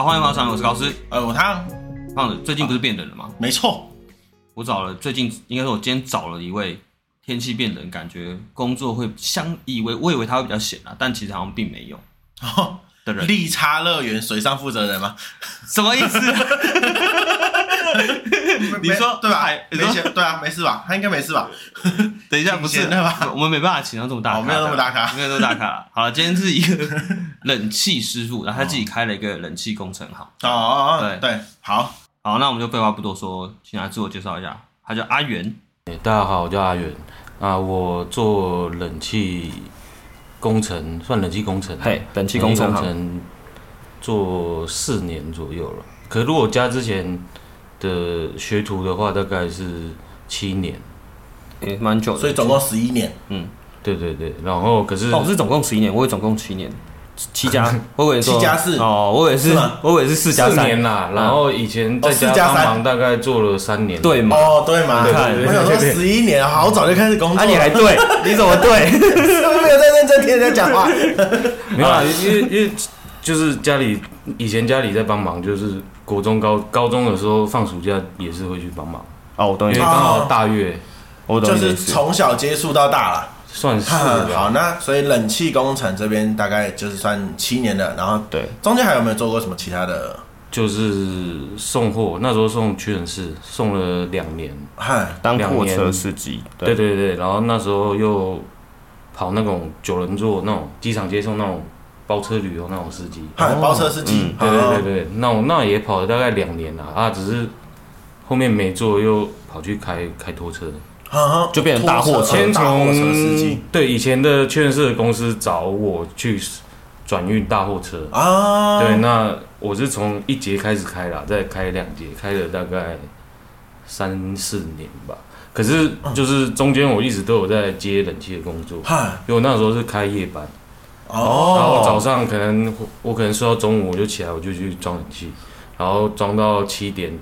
好，欢迎回来，我是高斯。呃，我他胖子，最近不是变冷了吗？没错，我找了最近，应该说我今天找了一位天气变冷，感觉工作会相以为我以为他会比较闲啊，但其实好像并没有。哦，的人，利差乐园水上负责人吗？什么意思？你说对吧？没事，对啊，没事吧？他应该没事吧？等一下，不是对吧？我们没办法请到这么大咖，没有那么大咖，没有那么大咖。好了，今天是一个冷气师傅，然后他自己开了一个冷气工程行。哦哦哦，对对，好好，那我们就废话不多说，请他自我介绍一下。他叫阿元，大家好，我叫阿元啊，我做冷气工程，算冷气工程，嘿，冷气工程做四年左右了。可是如果加之前。的学徒的话大概是七年，也蛮久的，所以总共十一年。嗯，对对对，然后可是哦，是总共十一年，我也总共七年，七加，我以为七加四哦，我以为是，我以为是四加三年啦。然后以前在家帮忙大概做了三年，对嘛？哦，对嘛？我想说十一年，好早就开始工作，啊，你还对？你怎么对？是不是没有在认真听人家讲话？没有啊，因为因为就是家里以前家里在帮忙，就是。国中高高中的时候放暑假也是会去帮忙哦，我懂你。因为刚好大月，我懂就是从小接触到大了，算是 好。那所以冷气工程这边大概就是算七年了，然后对中间还有没有做过什么其他的？就是送货，那时候送屈臣氏送了两年，嗨，当货车司机。对对对，然后那时候又跑那种九人座那种机场接送那种。包车旅游那种司机，包车司机，对对对对，那我那也跑了大概两年了啊，只是后面没做，又跑去开开拖车，就变成大货车，先从司机，对以前的确认的公司找我去转运大货车。啊，对，那我是从一节开始开了，再开两节，开了大概三四年吧，可是就是中间我一直都有在接冷气的工作，因为我那时候是开夜班。哦，然后早上可能我可能睡到中午我就起来，我就去装冷气，然后装到七点，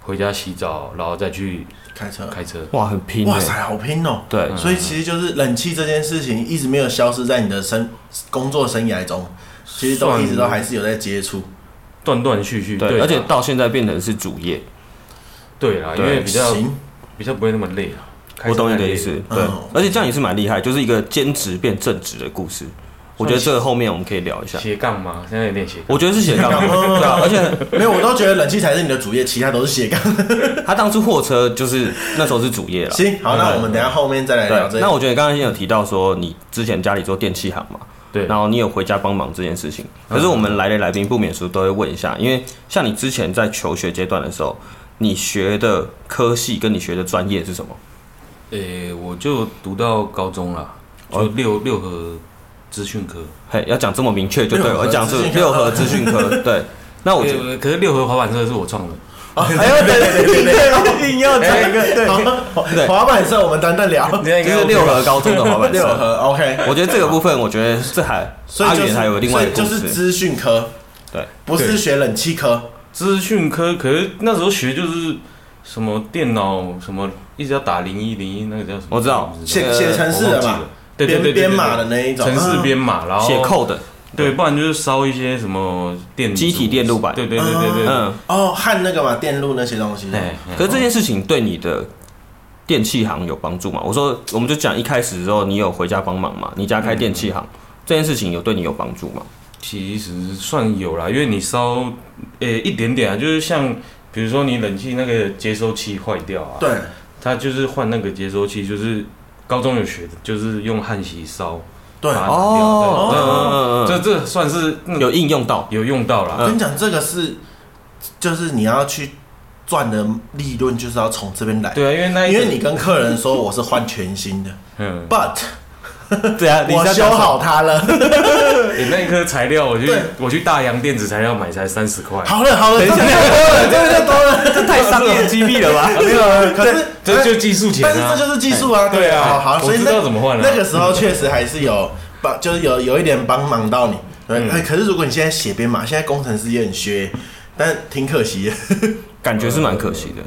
回家洗澡，然后再去开车开车。哇，很拼！哇塞，好拼哦。对，所以其实就是冷气这件事情一直没有消失在你的生工作生涯中，其实都一直都还是有在接触，断断续续。对，而且到现在变成是主业。对啦，因为比较比较不会那么累啊。我懂你的意思。对，而且这样也是蛮厉害，就是一个兼职变正职的故事。我觉得这个后面我们可以聊一下斜杠吗？现在有点斜杠。我觉得是斜杠，对啊，而且没有，我都觉得冷气才是你的主业，其他都是斜杠。他当初货车就是那时候是主业了。行，好，那我们等下后面再来聊这个。那我觉得刚刚先有提到说你之前家里做电器行嘛，对，然后你有回家帮忙这件事情。可是我们来的来宾不免说都会问一下，因为像你之前在求学阶段的时候，你学的科系跟你学的专业是什么？诶，我就读到高中了，就六六合。资讯科，嘿，要讲这么明确就对了。我讲是六合资讯科，对。那我觉得，可是六合滑板车是我创的。哎呦，对对对对，一定要讲一个对。对，滑板车我们单单聊。就是六合高中的滑板车。六合，OK。我觉得这个部分，我觉得这还阿元还有另外一个就是资讯科，对，不是学冷气科。资讯科，可是那时候学就是什么电脑什么，一直要打零一零一，那个叫什么？我知道，写写程式的嘛。编编码的那一种，城市编码，然后写 code，对，不然就是烧一些什么电机体电路板，对对对对对，嗯，哦，焊那个嘛，电路那些东西。对，可是这件事情对你的电器行有帮助吗？我说，我们就讲一开始的时候，你有回家帮忙嘛？你家开电器行，这件事情有对你有帮助吗？其实算有啦，因为你烧诶一点点啊，就是像比如说你冷气那个接收器坏掉啊，对，它就是换那个接收器，就是。高中有学的，就是用焊锡烧，对哦，这这算是有应用到，有用到了。我跟你讲，这个是就是你要去赚的利润，就是要从这边来。对啊，因为那因为你跟客人说我是换全新的，嗯，but 对啊，我修好它了。你那一颗材料，我去我去大洋电子材料买才三十块。好了好了，等一下，这个就多了，这太商业机密了吧？没有，可是这就技术钱啊，但是这就是技术啊。对啊，好，所以知道怎么换了。那个时候确实还是有帮，就是有有一点帮忙到你。可是如果你现在写编码，现在工程师也很缺，但挺可惜的，感觉是蛮可惜的，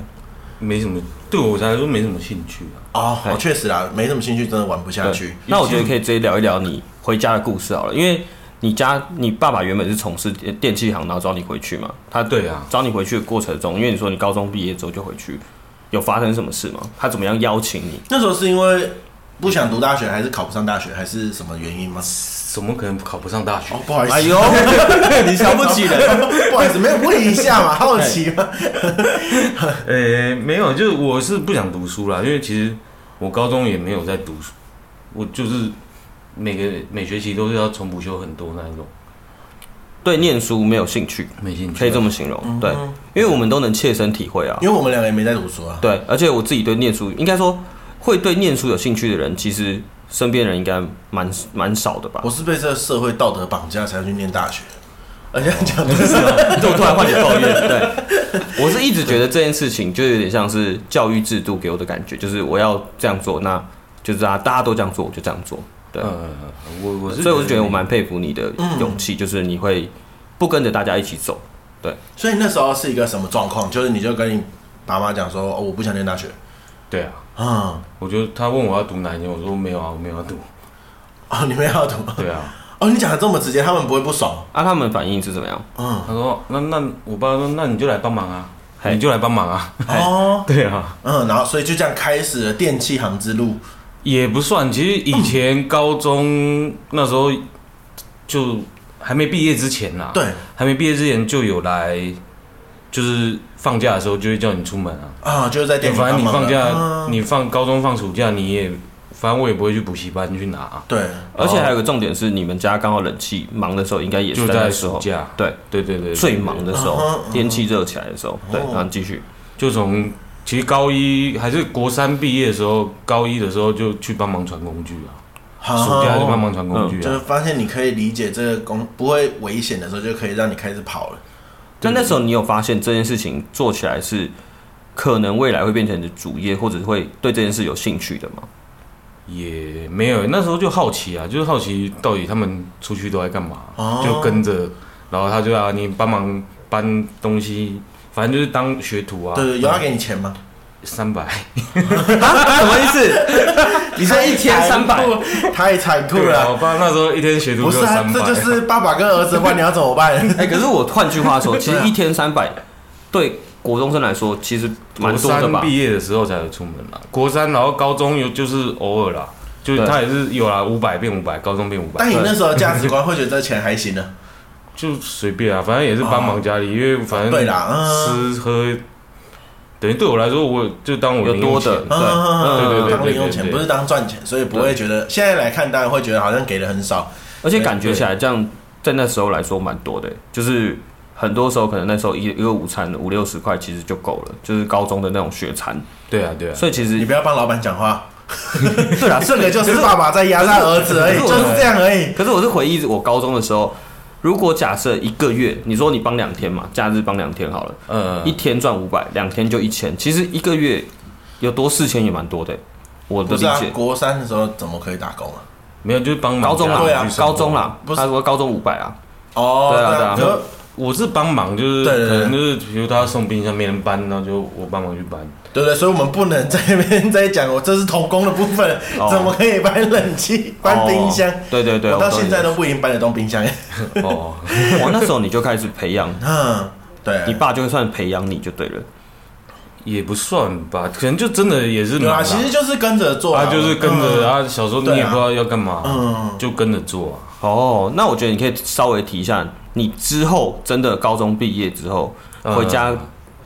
没什么，对我来说没什么兴趣啊。哦，确实啦，没什么兴趣，真的玩不下去。那我觉得可以直接聊一聊你回家的故事好了，因为你家你爸爸原本是从事电器行，然后找你回去嘛？他对啊，找你回去的过程中，因为你说你高中毕业之后就回去，有发生什么事吗？他怎么样邀请你？那时候是因为不想读大学，还是考不上大学，还是什么原因吗？怎么可能考不上大学？哦，不好意思，哎呦，你瞧不起人，不好意思，没有问一下嘛，好奇嘛。呃、欸，没有，就是我是不想读书啦，因为其实我高中也没有在读书，我就是。每个每学期都是要重补修很多那一种，对念书没有兴趣，没兴趣，可以这么形容。嗯、对，因为我们都能切身体会啊，因为我们两个也没在读书啊。对，而且我自己对念书，应该说会对念书有兴趣的人，其实身边人应该蛮蛮少的吧。我是被这个社会道德绑架才要去念大学，而且讲的是，就突然换点抱怨。对，我是一直觉得这件事情就有点像是教育制度给我的感觉，就是我要这样做，那就是啊，大家都这样做，我就这样做。对，嗯嗯嗯，我我是，所以我就觉得我蛮佩服你的勇气，就是你会不跟着大家一起走。对，所以那时候是一个什么状况？就是你就跟你爸妈讲说，哦，我不想念大学。对啊，嗯，我就他问我要读哪一年，我说没有啊，我没有要读。哦，你没有要读？对啊。哦，你讲的这么直接，他们不会不爽啊？他们反应是怎么样？嗯，他说，那那我爸说，那你就来帮忙啊，你就来帮忙啊。哦，对啊，嗯，然后所以就这样开始了电器行之路。也不算，其实以前高中那时候就还没毕业之前呐，对，还没毕业之前就有来，就是放假的时候就会叫你出门啊，啊，就是在电，反正你放假，你放高中放暑假，你也，反正我也不会去补习班去拿，对，而且还有个重点是，你们家刚好冷气忙的时候，应该也是在暑假，对，对对对，最忙的时候，天气热起来的时候，对，然后继续，就从。其实高一还是国三毕业的时候，高一的时候就去帮忙传工具啊，暑假就帮忙传工具啊，就是发现你可以理解这个工不会危险的时候，就可以让你开始跑了。但那时候你有发现这件事情做起来是可能未来会变成你的主业，或者会对这件事有兴趣的吗？也没有，那时候就好奇啊，就是好奇到底他们出去都在干嘛，就跟着，然后他就要你帮忙搬东西。反正就是当学徒啊。对对，有要给你钱吗？三百。什么意思？你说一天三百？太残酷了。我爸那时候一天学徒就三百。不是啊，这就是爸爸跟儿子换，你要怎么办？哎，可是我换句话说，其实一天三百，对国中生来说，其实蛮多的吧。毕业的时候才会出门啦。国三，然后高中有就是偶尔啦，就他也是有啦，五百变五百，高中变五百。但你那时候价值观会觉得这钱还行呢？就随便啊，反正也是帮忙家里，因为反正吃喝，等于对我来说，我就当我有多的，对对对，当零用钱不是当赚钱，所以不会觉得现在来看，当然会觉得好像给的很少，而且感觉起来这样在那时候来说蛮多的，就是很多时候可能那时候一一个午餐五六十块其实就够了，就是高中的那种学餐。对啊对啊，所以其实你不要帮老板讲话，对啊，这个就是爸爸在压榨儿子而已，就是这样而已。可是我是回忆我高中的时候。如果假设一个月，你说你帮两天嘛，假日帮两天好了，嗯，一天赚五百，两天就一千，其实一个月有多四千也蛮多的。我的理解。啊、国三的时候怎么可以打工啊？没有，就是帮忙。高中啦，对啊，高中啦，不是他说高中五百啊。哦，对啊，对啊。就我是帮忙，就是可能就是比如他送冰箱没人搬，然后就我帮忙去搬。对对，所以我们不能在那边再讲，我这是童工的部分，怎么可以搬冷气、搬冰箱？对对对，我到现在都不一定搬得动冰箱。哦，我，那时候你就开始培养，嗯，对，你爸就算培养你就对了，也不算吧，可能就真的也是，对啊，其实就是跟着做，他就是跟着啊，小时候你也不知道要干嘛，嗯，就跟着做。哦，那我觉得你可以稍微提一下，你之后真的高中毕业之后回家。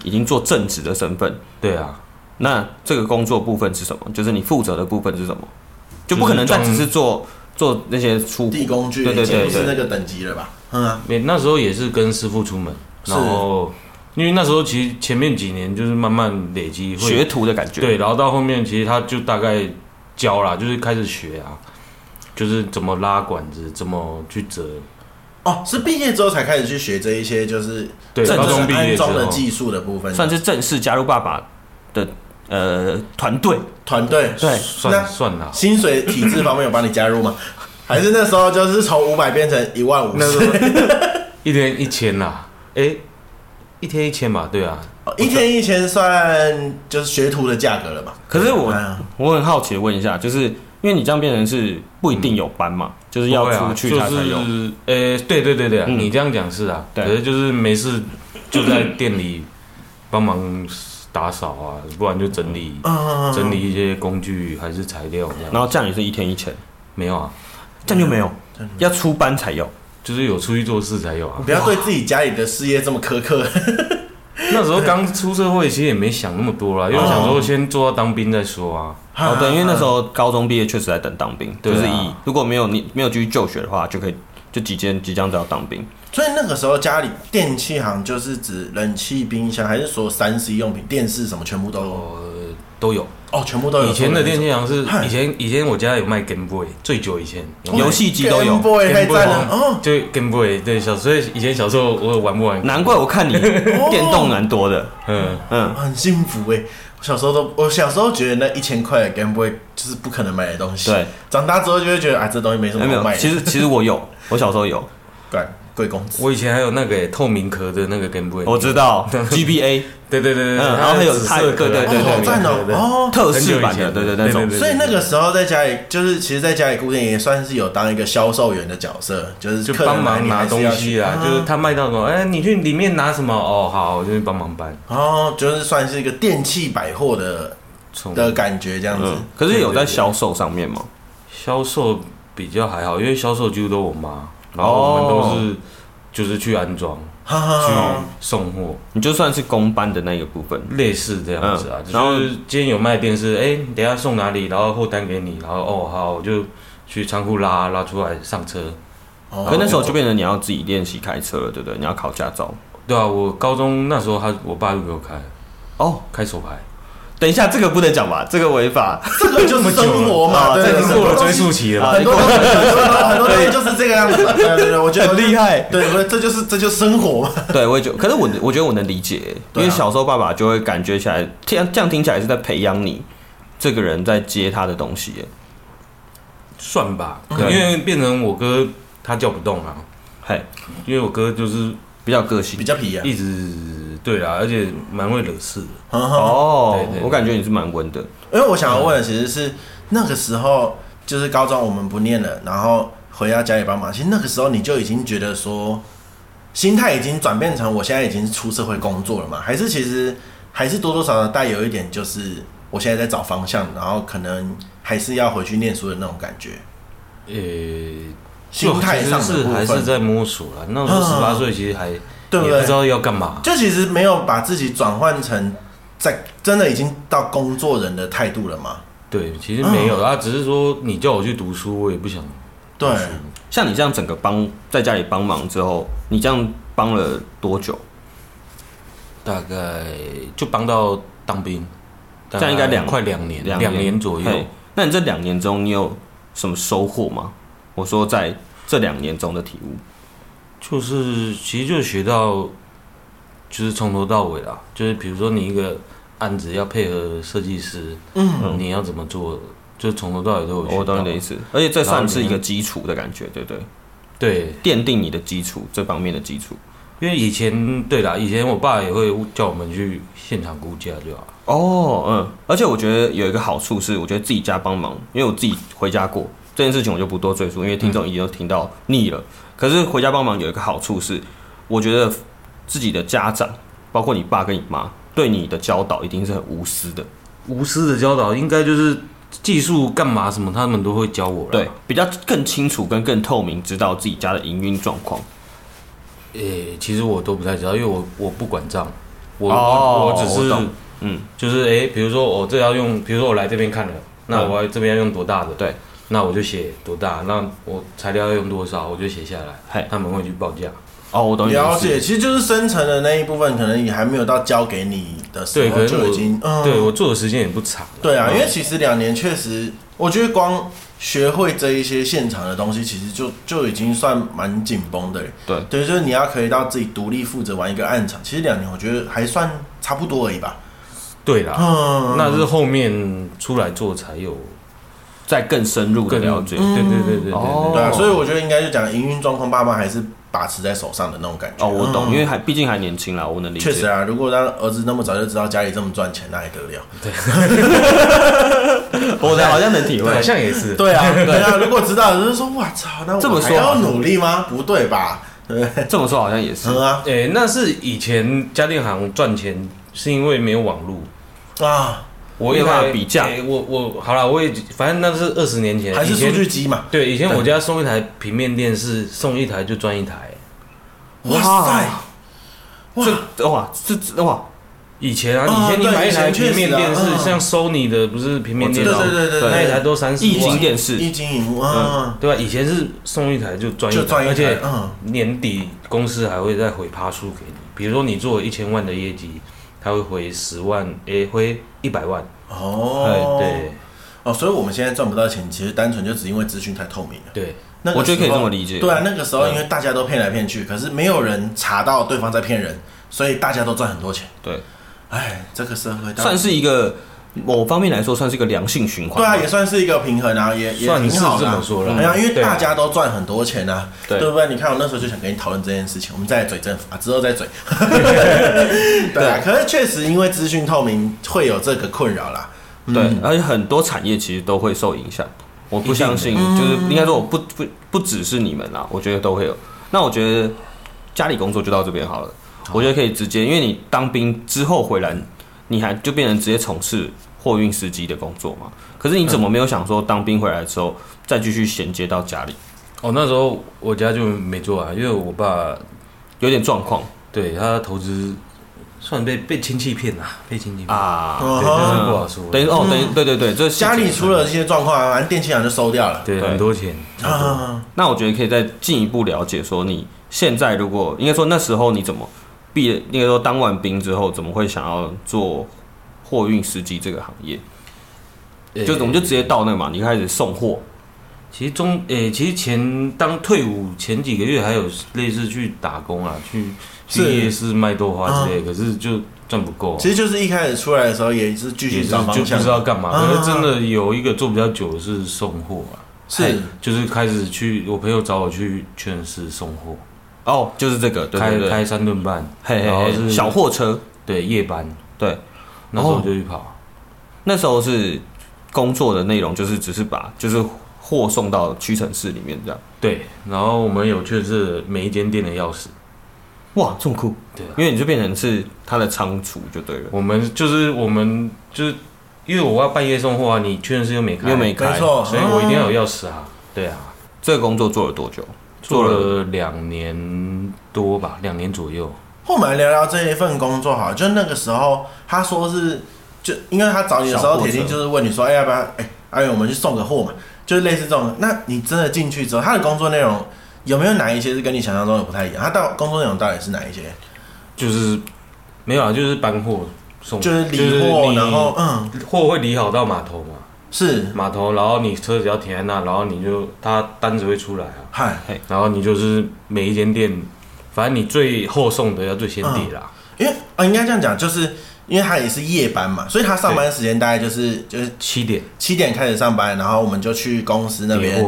已经做正职的身份，对啊，那这个工作部分是什么？就是你负责的部分是什么？就不可能再只是做做那些出地工具，对对对，是那个等级了吧？嗯啊，那时候也是跟师傅出门，然后因为那时候其实前面几年就是慢慢累积学徒的感觉，对，然后到后面其实他就大概教了，就是开始学啊，就是怎么拉管子，怎么去折。哦，是毕业之后才开始去学这一些，就是正式安装的技术的部分，算是正式加入爸爸的呃团队。团队对，算算了。薪水体制方面有帮你加入吗？还是那时候就是从五百变成一万五？那时候一天一千呐？哎，一天一千吧？对啊，一天一千算就是学徒的价格了吧？可是我我很好奇的问一下，就是因为你这样变成是不一定有班嘛，嗯、就是要出去他才有。呃、欸，对对对对，嗯、你这样讲是啊，可是就是没事就在店里 帮忙打扫啊，不然就整理、嗯、整理一些工具还是材料。然后这样也是一天一千，没有啊，这样就没有，要出班才有，就是有出去做事才有啊。不要对自己家里的事业这么苛刻。那时候刚出社会，其实也没想那么多啦，因为想说先做到当兵再说啊。哦，对，因为那时候高中毕业确实在等当兵，就是以如果没有你没有继续就学的话，就可以就即将即将就要当兵。所以那个时候家里电器行就是指冷气、冰箱，还是说三 C 用品、电视什么全部都有？都有哦，全部都有。以前的电器行是以前以前我家有卖 Game Boy，最久以前游戏机都有。Game Boy 还在呢，哦，就 Game Boy 对小所以以前小时候我玩不玩？难怪我看你 电动蛮多的，嗯嗯，很幸福哎。我小时候都，我小时候觉得那一千块的 Game Boy 就是不可能买的东西。对，长大之后就会觉得啊，这东西没什么好卖。其实其实我有，我小时候有，对，贵公子。我以前还有那个透明壳的那个 Game Boy，我知道 GBA。对对对对，然后还有它对对对对对，哦，特仕版的，对对那种。所以那个时候在家里，就是其实在家里固定也算是有当一个销售员的角色，就是就帮忙拿东西啊，就是他卖到什么，哎，你去里面拿什么？哦，好，我就去帮忙搬。哦，就是算是一个电器百货的的感觉这样子。可是有在销售上面吗？销售比较还好，因为销售几乎都我妈，然后我们都是就是去安装。去送货，你就算是公班的那个部分，类似这样子啊。然后今天有卖电视，哎，等下送哪里？然后货单给你，然后哦好，我就去仓库拉拉出来上车。可那时候就变成你要自己练习开车了，对不对？你要考驾照。对啊，我高中那时候他我爸就给我开，哦，开手排。等一下，这个不能讲吧？这个违法，这个就是生活嘛，这已经过了追溯期了。很多很多很多东西就是这个样子。对对对，我觉得很厉害。对，不是，这就是这就是生活嘛。对，我也觉得，可是我我觉得我能理解，因为小时候爸爸就会感觉起来，这样这样听起来是在培养你这个人在接他的东西，算吧。因为变成我哥他叫不动啊，嘿，因为我哥就是比较个性，比较皮啊，一直。对啊，而且蛮会惹事的。哦，我感觉你是蛮温的。因为我想要问的其实是那个时候，就是高中我们不念了，然后回到家里帮忙。其实那个时候你就已经觉得说，心态已经转变成我现在已经是出社会工作了嘛？还是其实还是多多少少带有一点，就是我现在在找方向，然后可能还是要回去念书的那种感觉。呃，心态上是还是在摸索了。那时候十八岁，其实还。对不对？不知道要干嘛，就其实没有把自己转换成在真的已经到工作人的态度了嘛？对，其实没有啊，只是说你叫我去读书，我也不想。对，像你这样整个帮在家里帮忙之后，你这样帮了多久？大概就帮到当兵，这样应该两快两年，两年左右。那你这两年中你有什么收获吗？我说在这两年中的体悟。就是，其实就学到，就是从头到尾啦。就是比如说，你一个案子要配合设计师，嗯，你要怎么做，就从头到尾都有学到。我懂你的意思。而且这算是一个基础的感觉，对不对？对，奠定你的基础这方面的基础。因为以前，对啦，以前我爸也会叫我们去现场估价，对吧？哦，嗯。而且我觉得有一个好处是，我觉得自己家帮忙，因为我自己回家过这件事情，我就不多赘述，因为听众已经都听到腻了。可是回家帮忙有一个好处是，我觉得自己的家长，包括你爸跟你妈，对你的教导一定是很无私的。无私的教导应该就是技术干嘛什么，他们都会教我。对，比较更清楚跟更透明，知道自己家的营运状况。诶、欸，其实我都不太知道，因为我我不管账，我、哦、我只是我嗯，就是诶、欸，比如说我这要用，比如说我来这边看了，那我这边要用多大的？对。那我就写多大，那我材料要用多少，我就写下来。嘿他们会去报价。哦，我懂。了解，其实就是生成的那一部分，可能也还没有到交给你的时候就已经。嗯、对我做的时间也不长。对啊，因为其实两年确实，我觉得光学会这一些现场的东西，其实就就已经算蛮紧绷的。对，对，就是你要可以到自己独立负责玩一个暗场，其实两年我觉得还算差不多而已吧。对啦，嗯，那是后面出来做才有。再更深入的了解，对对对对对对，对啊，所以我觉得应该就讲营运状况，爸妈还是把持在手上的那种感觉。哦，我懂，因为还毕竟还年轻啦，我能理解。确实啊，如果让儿子那么早就知道家里这么赚钱，那还得了？对，我的好好像能体会，好像也是。对啊，对啊。如果知道，就是说，我操，那我还要努力吗？不对吧？对，这么说好像也是啊。哎，那是以前家电行赚钱是因为没有网络啊。我也怕比价，我我好了，我也反正那是二十年前，还是数据机嘛。对，以前我家送一台平面电视，送一台就赚一台。哇塞！这哇这哇，以前啊，以前你买一台平面电视，像 Sony 的不是平面电视，对对对对，那一台都三十万。液晶电视，液晶萤幕啊，对吧？以前是送一台就赚一台，而且年底公司还会再回趴数给你，比如说你做一千万的业绩。他会回十万，诶，回一百万哦，对，哦，所以我们现在赚不到钱，其实单纯就只因为资讯太透明了。对，那我觉得可以这么理解。对啊，那个时候因为大家都骗来骗去，可是没有人查到对方在骗人，所以大家都赚很多钱。对，哎，这个社会算是一个。某方面来说，算是一个良性循环。对啊，也算是一个平衡啊，也也挺好的。这么说了，哎呀，因为大家都赚很多钱啊，对不对？你看，我那时候就想跟你讨论这件事情，我们再来嘴政府啊，之后再嘴。对啊，可是确实因为资讯透明会有这个困扰啦。对，而且很多产业其实都会受影响。我不相信，就是应该说，我不不不只是你们啦，我觉得都会有。那我觉得家里工作就到这边好了。我觉得可以直接，因为你当兵之后回来，你还就变成直接从事。货运司机的工作嘛，可是你怎么没有想说当兵回来之后再继续衔接到家里？哦，那时候我家就没做啊，因为我爸有点状况，对他投资算被被亲戚骗了，被亲戚骗啊，对，这是不好说。等于哦，等于对对对，这家里出了这些状况啊，反正电器厂就收掉了，对，很多钱。啊那我觉得可以再进一步了解，说你现在如果应该说那时候你怎么毕业，应该说当完兵之后怎么会想要做？货运司机这个行业，欸、就我们就直接到那个嘛，你开始送货。其实中诶、欸，其实前当退伍前几个月还有类似去打工啊，去去夜市卖豆花之类，嗯、可是就赚不够。其实就是一开始出来的时候也是继续找方向，就不知道干嘛。可是真的有一个做比较久的是送货啊，是就是开始去，我朋友找我去劝市送货。哦，就是这个，对开开三顿半，嘿嘿，然后是小货车，对夜班，对。那时候就去跑，哦，那时候是工作的内容，就是只是把就是货送到屈臣氏里面这样。对，然后我们有确是每一间店的钥匙。哇，这么酷！对，因为你就变成是他的仓储就对了。我们就是我们就是因为我要半夜送货啊，你屈臣氏又没开，又没开，没错，所以我一定要有钥匙啊。对啊，这个工作做了多久？做了两年多吧，两年左右。后面来聊聊这一份工作好，就那个时候他说是，就因为他找你的时候，铁定就是问你说，哎，要不要？哎，阿远，我们去送个货嘛，就是类似这种。那你真的进去之后，他的工作内容有没有哪一些是跟你想象中的不太一样？他到工作内容到底是哪一些？就是没有啊，就是搬货送，就是理货，然后嗯，货会理好到码头嘛，是码头，然后你车子要停在那，然后你就他单子会出来啊，嗨，然后你就是每一间店。反正你最后送的要最先叠啦，因为啊，应该这样讲，就是因为他也是夜班嘛，所以他上班时间大概就是就是七点。七点开始上班，然后我们就去公司那边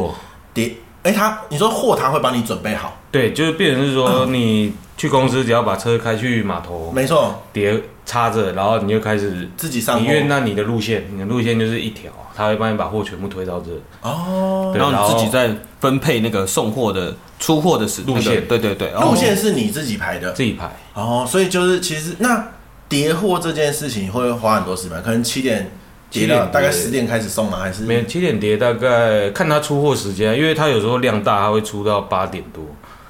叠。哎，他你说货他会帮你准备好？对，就是变成是说你去公司只要把车开去码头，没错，叠插着，然后你就开始自己上货。因为那你的路线，你的路线就是一条，他会帮你把货全部推到这哦，然后你自己再分配那个送货的。出货的时路线，对对对，路线是你自己排的，自己排。哦，所以就是其实那叠货这件事情会花很多时间，可能七点叠到大概十点开始送吗？还是没有七点叠，大概看他出货时间，因为他有时候量大，他会出到八点多。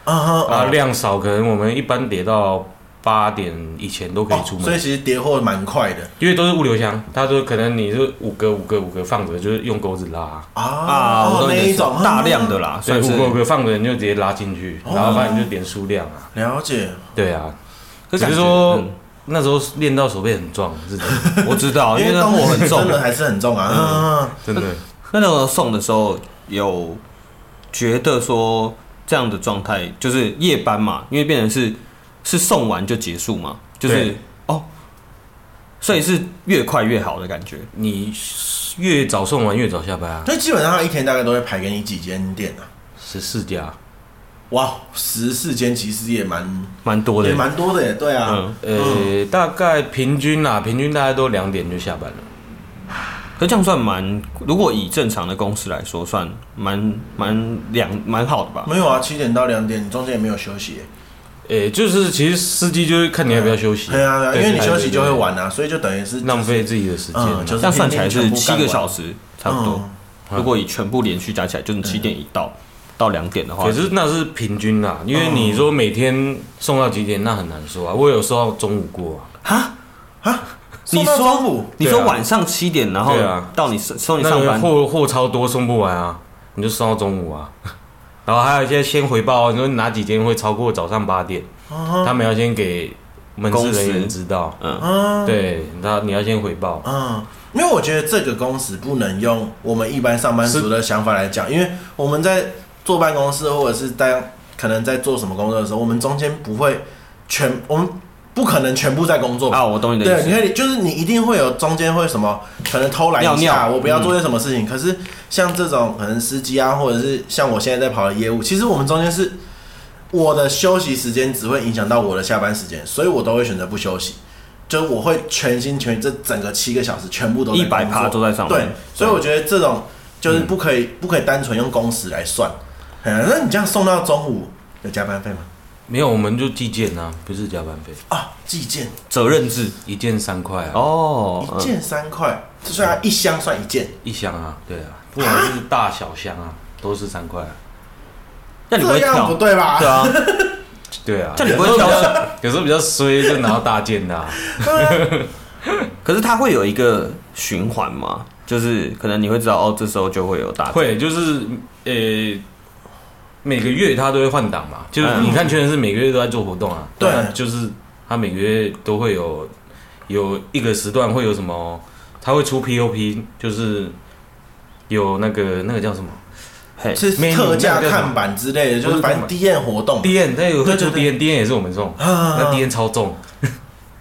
啊，量少可能我们一般叠到。八点以前都可以出门，所以其实叠货蛮快的，因为都是物流箱。他说可能你是五个五个五个放着，就是用钩子拉啊，那一种大量的啦，所以五个五个放着你就直接拉进去，然后反正就点数量啊。了解，对啊，只是说那时候练到手背很壮，是的，我知道，因为那货 很重，真的还是很重啊，真的。那那时候送的时候有觉得说这样的状态就是夜班嘛，因为变成是。是送完就结束嘛？就是哦，所以是越快越好的感觉。你越早送完越早下班啊。所以基本上他一天大概都会排给你几间店啊？十四家。哇，十四间其实也蛮蛮多的，也蛮多的耶。对啊，嗯、呃，嗯、大概平均啊，平均大概都两点就下班了。可这样算蛮，如果以正常的公司来说，算蛮蛮两蛮好的吧？没有啊，七点到两点，你中间也没有休息。诶、欸，就是其实司机就是看你要不要休息。对啊，因为你休息就会晚啊，所以就等于是浪费自己的时间。这样算起来是七个小时差不多。如果以全部连续加起来，就是七点一到到两点的话，可是那是平均啦。因为你说每天送到几点，那很难说啊。我有时候中午过啊啊啊。你说，你说晚上七点，然后到你送你上班，货货超多送不完啊，你就送到中午啊。然后还有一些先回报，你说哪几天会超过早上八点，他们要先给门市人员知道。嗯，对，他你要先回报。嗯，因为我觉得这个公司不能用我们一般上班族的想法来讲，因为我们在坐办公室或者是在可能在做什么工作的时候，我们中间不会全我们。不可能全部在工作啊！我懂你的意思。对，你看，就是你一定会有中间会什么，可能偷懒一下，尿尿我不要做些什么事情。嗯、可是像这种可能司机啊，或者是像我现在在跑的业务，其实我们中间是我的休息时间只会影响到我的下班时间，所以我都会选择不休息。就我会全心全意，这整个七个小时全部都一百趴都在上班。对，所以我觉得这种就是不可以，嗯、不可以单纯用工时来算。那你这样送到中午有加班费吗？没有，我们就计件啊，不是加班费啊。寄件责任制，一件三块啊。哦，一件三块，这算一箱算一件，一箱啊，对啊，不管是大小箱啊，都是三块啊。那你不会挑？不对吧？对啊，对啊。这你不会挑？有时候比较衰，就拿到大件的。可是它会有一个循环嘛，就是可能你会知道哦，这时候就会有大件。会，就是呃。每个月他都会换档嘛，就是你看，确实是每个月都在做活动啊。对，就是他每个月都会有有一个时段会有什么，他会出 POP，就是有那个那个叫什么，是特价看板之类的，就是反正 D N 活动，D N 那个会出 D N，D N 也是我们送，那 D N 超重。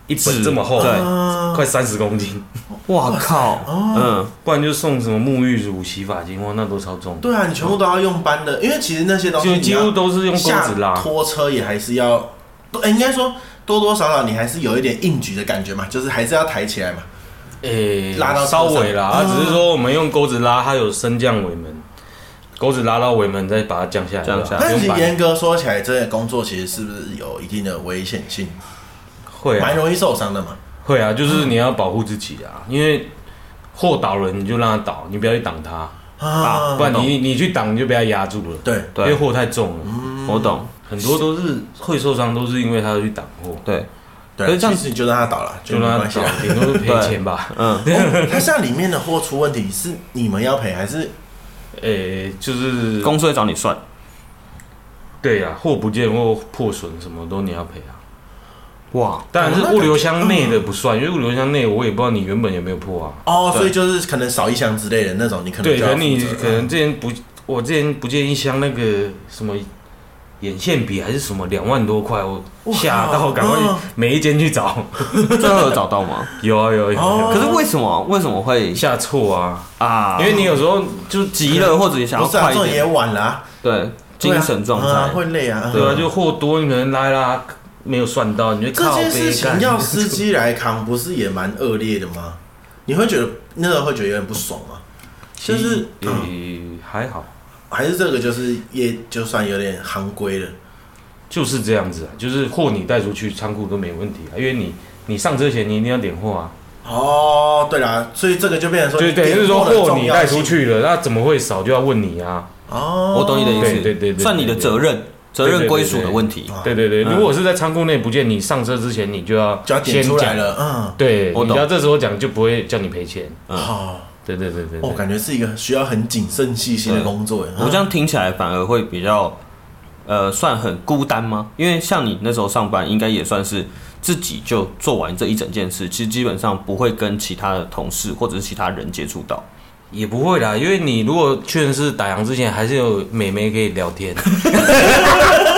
一本这么厚，对，快三十公斤，哇靠，嗯，不然就送什么沐浴乳、洗发精，哇，那都超重。对啊，你全部都要用搬的，因为其实那些东西几乎都是用钩子拉，拖车也还是要，哎，应该说多多少少你还是有一点硬举的感觉嘛，就是还是要抬起来嘛，诶，拉到稍微啦，只是说我们用钩子拉，它有升降尾门，钩子拉到尾门再把它降下来。降下来。但是严格说起来，这个工作其实是不是有一定的危险性？会啊，蛮容易受伤的嘛。会啊，就是你要保护自己啊，因为货倒了你就让它倒，你不要去挡它啊，不然你你去挡你就被它压住了。对，因为货太重了。我懂，很多都是会受伤，都是因为他去挡货。对，对，所以这样子你就让他倒了，就让他倒，顶多是赔钱吧。嗯，它像里面的货出问题，是你们要赔还是？诶，就是公司会找你算。对呀，货不见或破损什么都你要赔啊。哇，当然是物流箱内的不算，因为物流箱内我也不知道你原本有没有破啊。哦，所以就是可能少一箱之类的那种，你可能对，可能你可能之前不，我之前不见一箱那个什么眼线笔还是什么两万多块，我吓到赶快每一间去找，最后有找到吗？有啊有有，可是为什么为什么会下错啊。啊？因为你有时候就急了或者你想要快一点，也晚了，对，精神状态。会累啊，对啊，就货多你可能拉拉。没有算到，你就靠这件事情要司机来扛，不是也蛮恶劣的吗？你会觉得那个会觉得有点不爽吗？就是也还好，还是这个就是也就算有点行规了，就是这样子啊。就是货你带出去仓库都没问题啊，因为你你上车前你一定要点货啊。哦，对啦，所以这个就变成说，对对，就是说货你带出去了，那怎么会少就要问你啊？哦，我懂你的意思，对对对，算你的责任。责任归属的问题，对对对，如果是在仓库内不见，你上车之前你就要就要点出来了，嗯，对，你要这时候讲就不会叫你赔钱，好，对对对对，我感觉是一个需要很谨慎细心的工作，我这样听起来反而会比较，呃，算很孤单吗？因为像你那时候上班，应该也算是自己就做完这一整件事，其实基本上不会跟其他的同事或者是其他人接触到。也不会啦，因为你如果确认是打烊之前，还是有美眉可以聊天。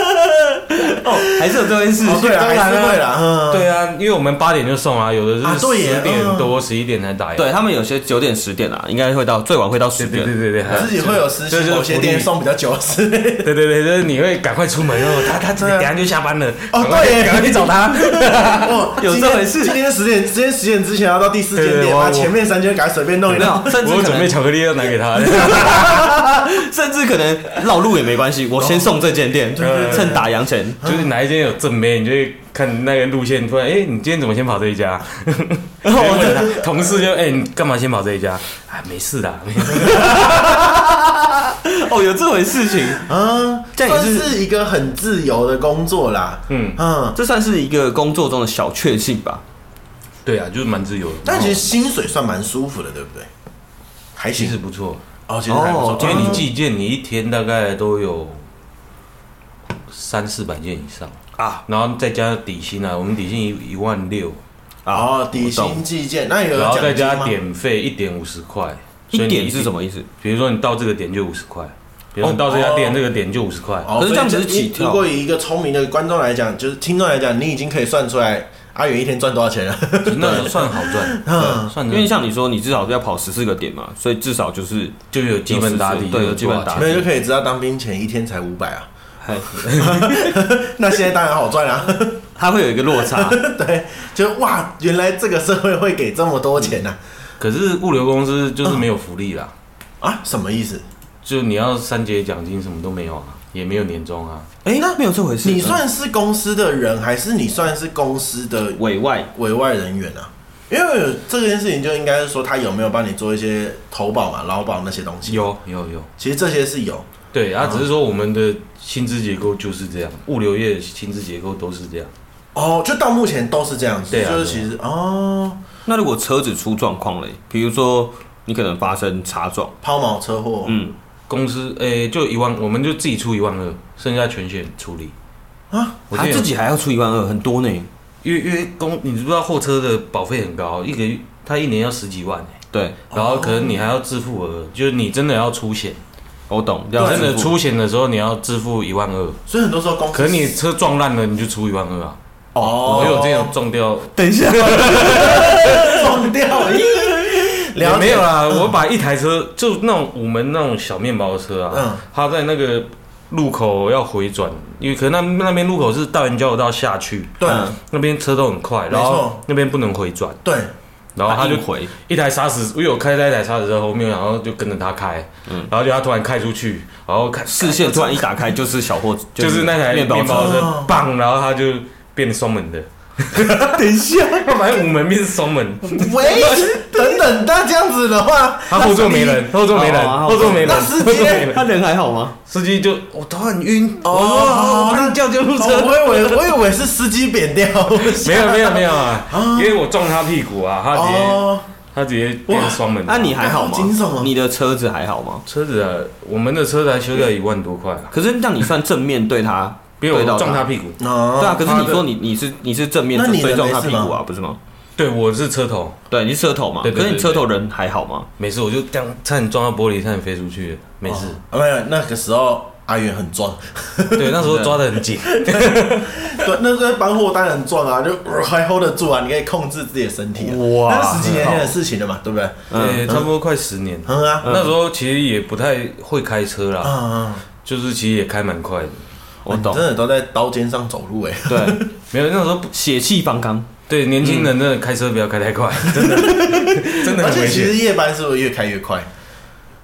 哦，还是有这件事，对啊，还是会啦，对啊，因为我们八点就送啊，有的是十点多、十一点才打烊。对他们有些九点、十点啊，应该会到最晚会到十点。对对对，自己会有实习，有些店送比较久是。对对对，就是你会赶快出门哦，他他等下就下班了，哦对，赶快去找他。哦，有这回事。今天十点，今天十点之前要到第四间店，把前面三间赶快随便弄一弄，甚至我准备巧克力要拿给他，甚至可能绕路也没关系，我先送这间店，趁打烊前，就是哪一间有正妹，你就会看那个路线，突然哎，你今天怎么先跑这一家？然后我 同事就哎，你干嘛先跑这一家？啊，没事的。哦，有这回事情啊，这也是一个很自由的工作啦。嗯嗯，这算是一个工作中的小确幸吧。对啊，就是蛮自由的，但其实薪水算蛮舒服的，对不对？还其实不错哦，其实还不错，因为你寄件，你一天大概都有三四百件以上啊，然后再加底薪啊，我们底薪一一万六，啊，底薪计件，那有然后再加点费一点五十块，一点是什么意思？比如说你到这个点就五十块，比如说你到这家店这个点就五十块，可是这样子起跳。如果以一个聪明的观众来讲，就是听众来讲，你已经可以算出来。阿远一天赚多少钱了？那算好赚，算。因为像你说，你至少要跑十四个点嘛，所以至少就是就有基本打底，对，有基本打底，没有就可以知道当兵前一天才五百啊。那现在当然好赚啊，它会有一个落差。对，就哇，原来这个社会会给这么多钱呐。可是物流公司就是没有福利啦。啊？什么意思？就你要三节奖金什么都没有啊。也没有年终啊，哎，那没有这回事。你算是公司的人，还是你算是公司的委外委外人员啊？因为这件事情就应该是说，他有没有帮你做一些投保嘛、劳保那些东西？有，有，有。其实这些是有。对啊，只是说我们的薪资结构就是这样，物流业薪资结构都是这样。哦，就到目前都是这样子。对啊。就是其实哦，那如果车子出状况了，比如说你可能发生擦撞、抛锚车祸，嗯。公司诶、欸，就一万，我们就自己出一万二，剩下全险处理啊。他自己还要出一万二，很多呢。因为因为公，你知不知道货车的保费很高，一个月他一年要十几万。对，然后可能你还要自付额，就是你真的要出险，我懂。真的出险的时候，你要支付一万二。所以很多时候公司，可能你车撞烂了，你就出一万二啊。哦，我有这样撞掉。等一下，撞掉。也没有啦，我把一台车就那种五门那种小面包车啊，它在那个路口要回转，因为可能那那边路口是大园交流道下去，对，那边车都很快，然后那边不能回转，对，然后他就回一台沙石，我有开在一台沙石车后面，然后就跟着他开，嗯，然后就他突然开出去，然后看视线突然一打开就是小货，就是那台面包车，棒，然后他就变双门的。等一下，要买五门变双门。喂，等等，那这样子的话，他后座没人，后座没人，后座没人。那司机他人还好吗？司机就我头很晕哦，那叫救护车。我以为我以为是司机扁掉。没有没有没有 啊，因为我撞他屁股啊，他直接他直接变双门。那你还好吗？你的车子还好吗？车子啊，我们的车子还修掉一万多块。可是让你算正面对他。别有撞他屁股，对啊，可是你说你你是你是正面对撞他屁股啊，不是吗？对，我是车头，对，你是车头嘛？可是你车头人还好吗？没事，我就这样差点撞到玻璃，差点飞出去，没事。没有，那个时候阿远很壮，对，那时候抓的很紧，对，那时候搬货单很壮啊，就还 hold 得住啊，你可以控制自己的身体。哇，那是十几年前的事情了嘛，对不对？对，差不多快十年。嗯啊，那时候其实也不太会开车啦，嗯嗯，就是其实也开蛮快的。我懂，真的都在刀尖上走路哎。对，没有那时候血气方刚。对，年轻人真的开车不要开太快，真的，真的。而且其实夜班是不是越开越快？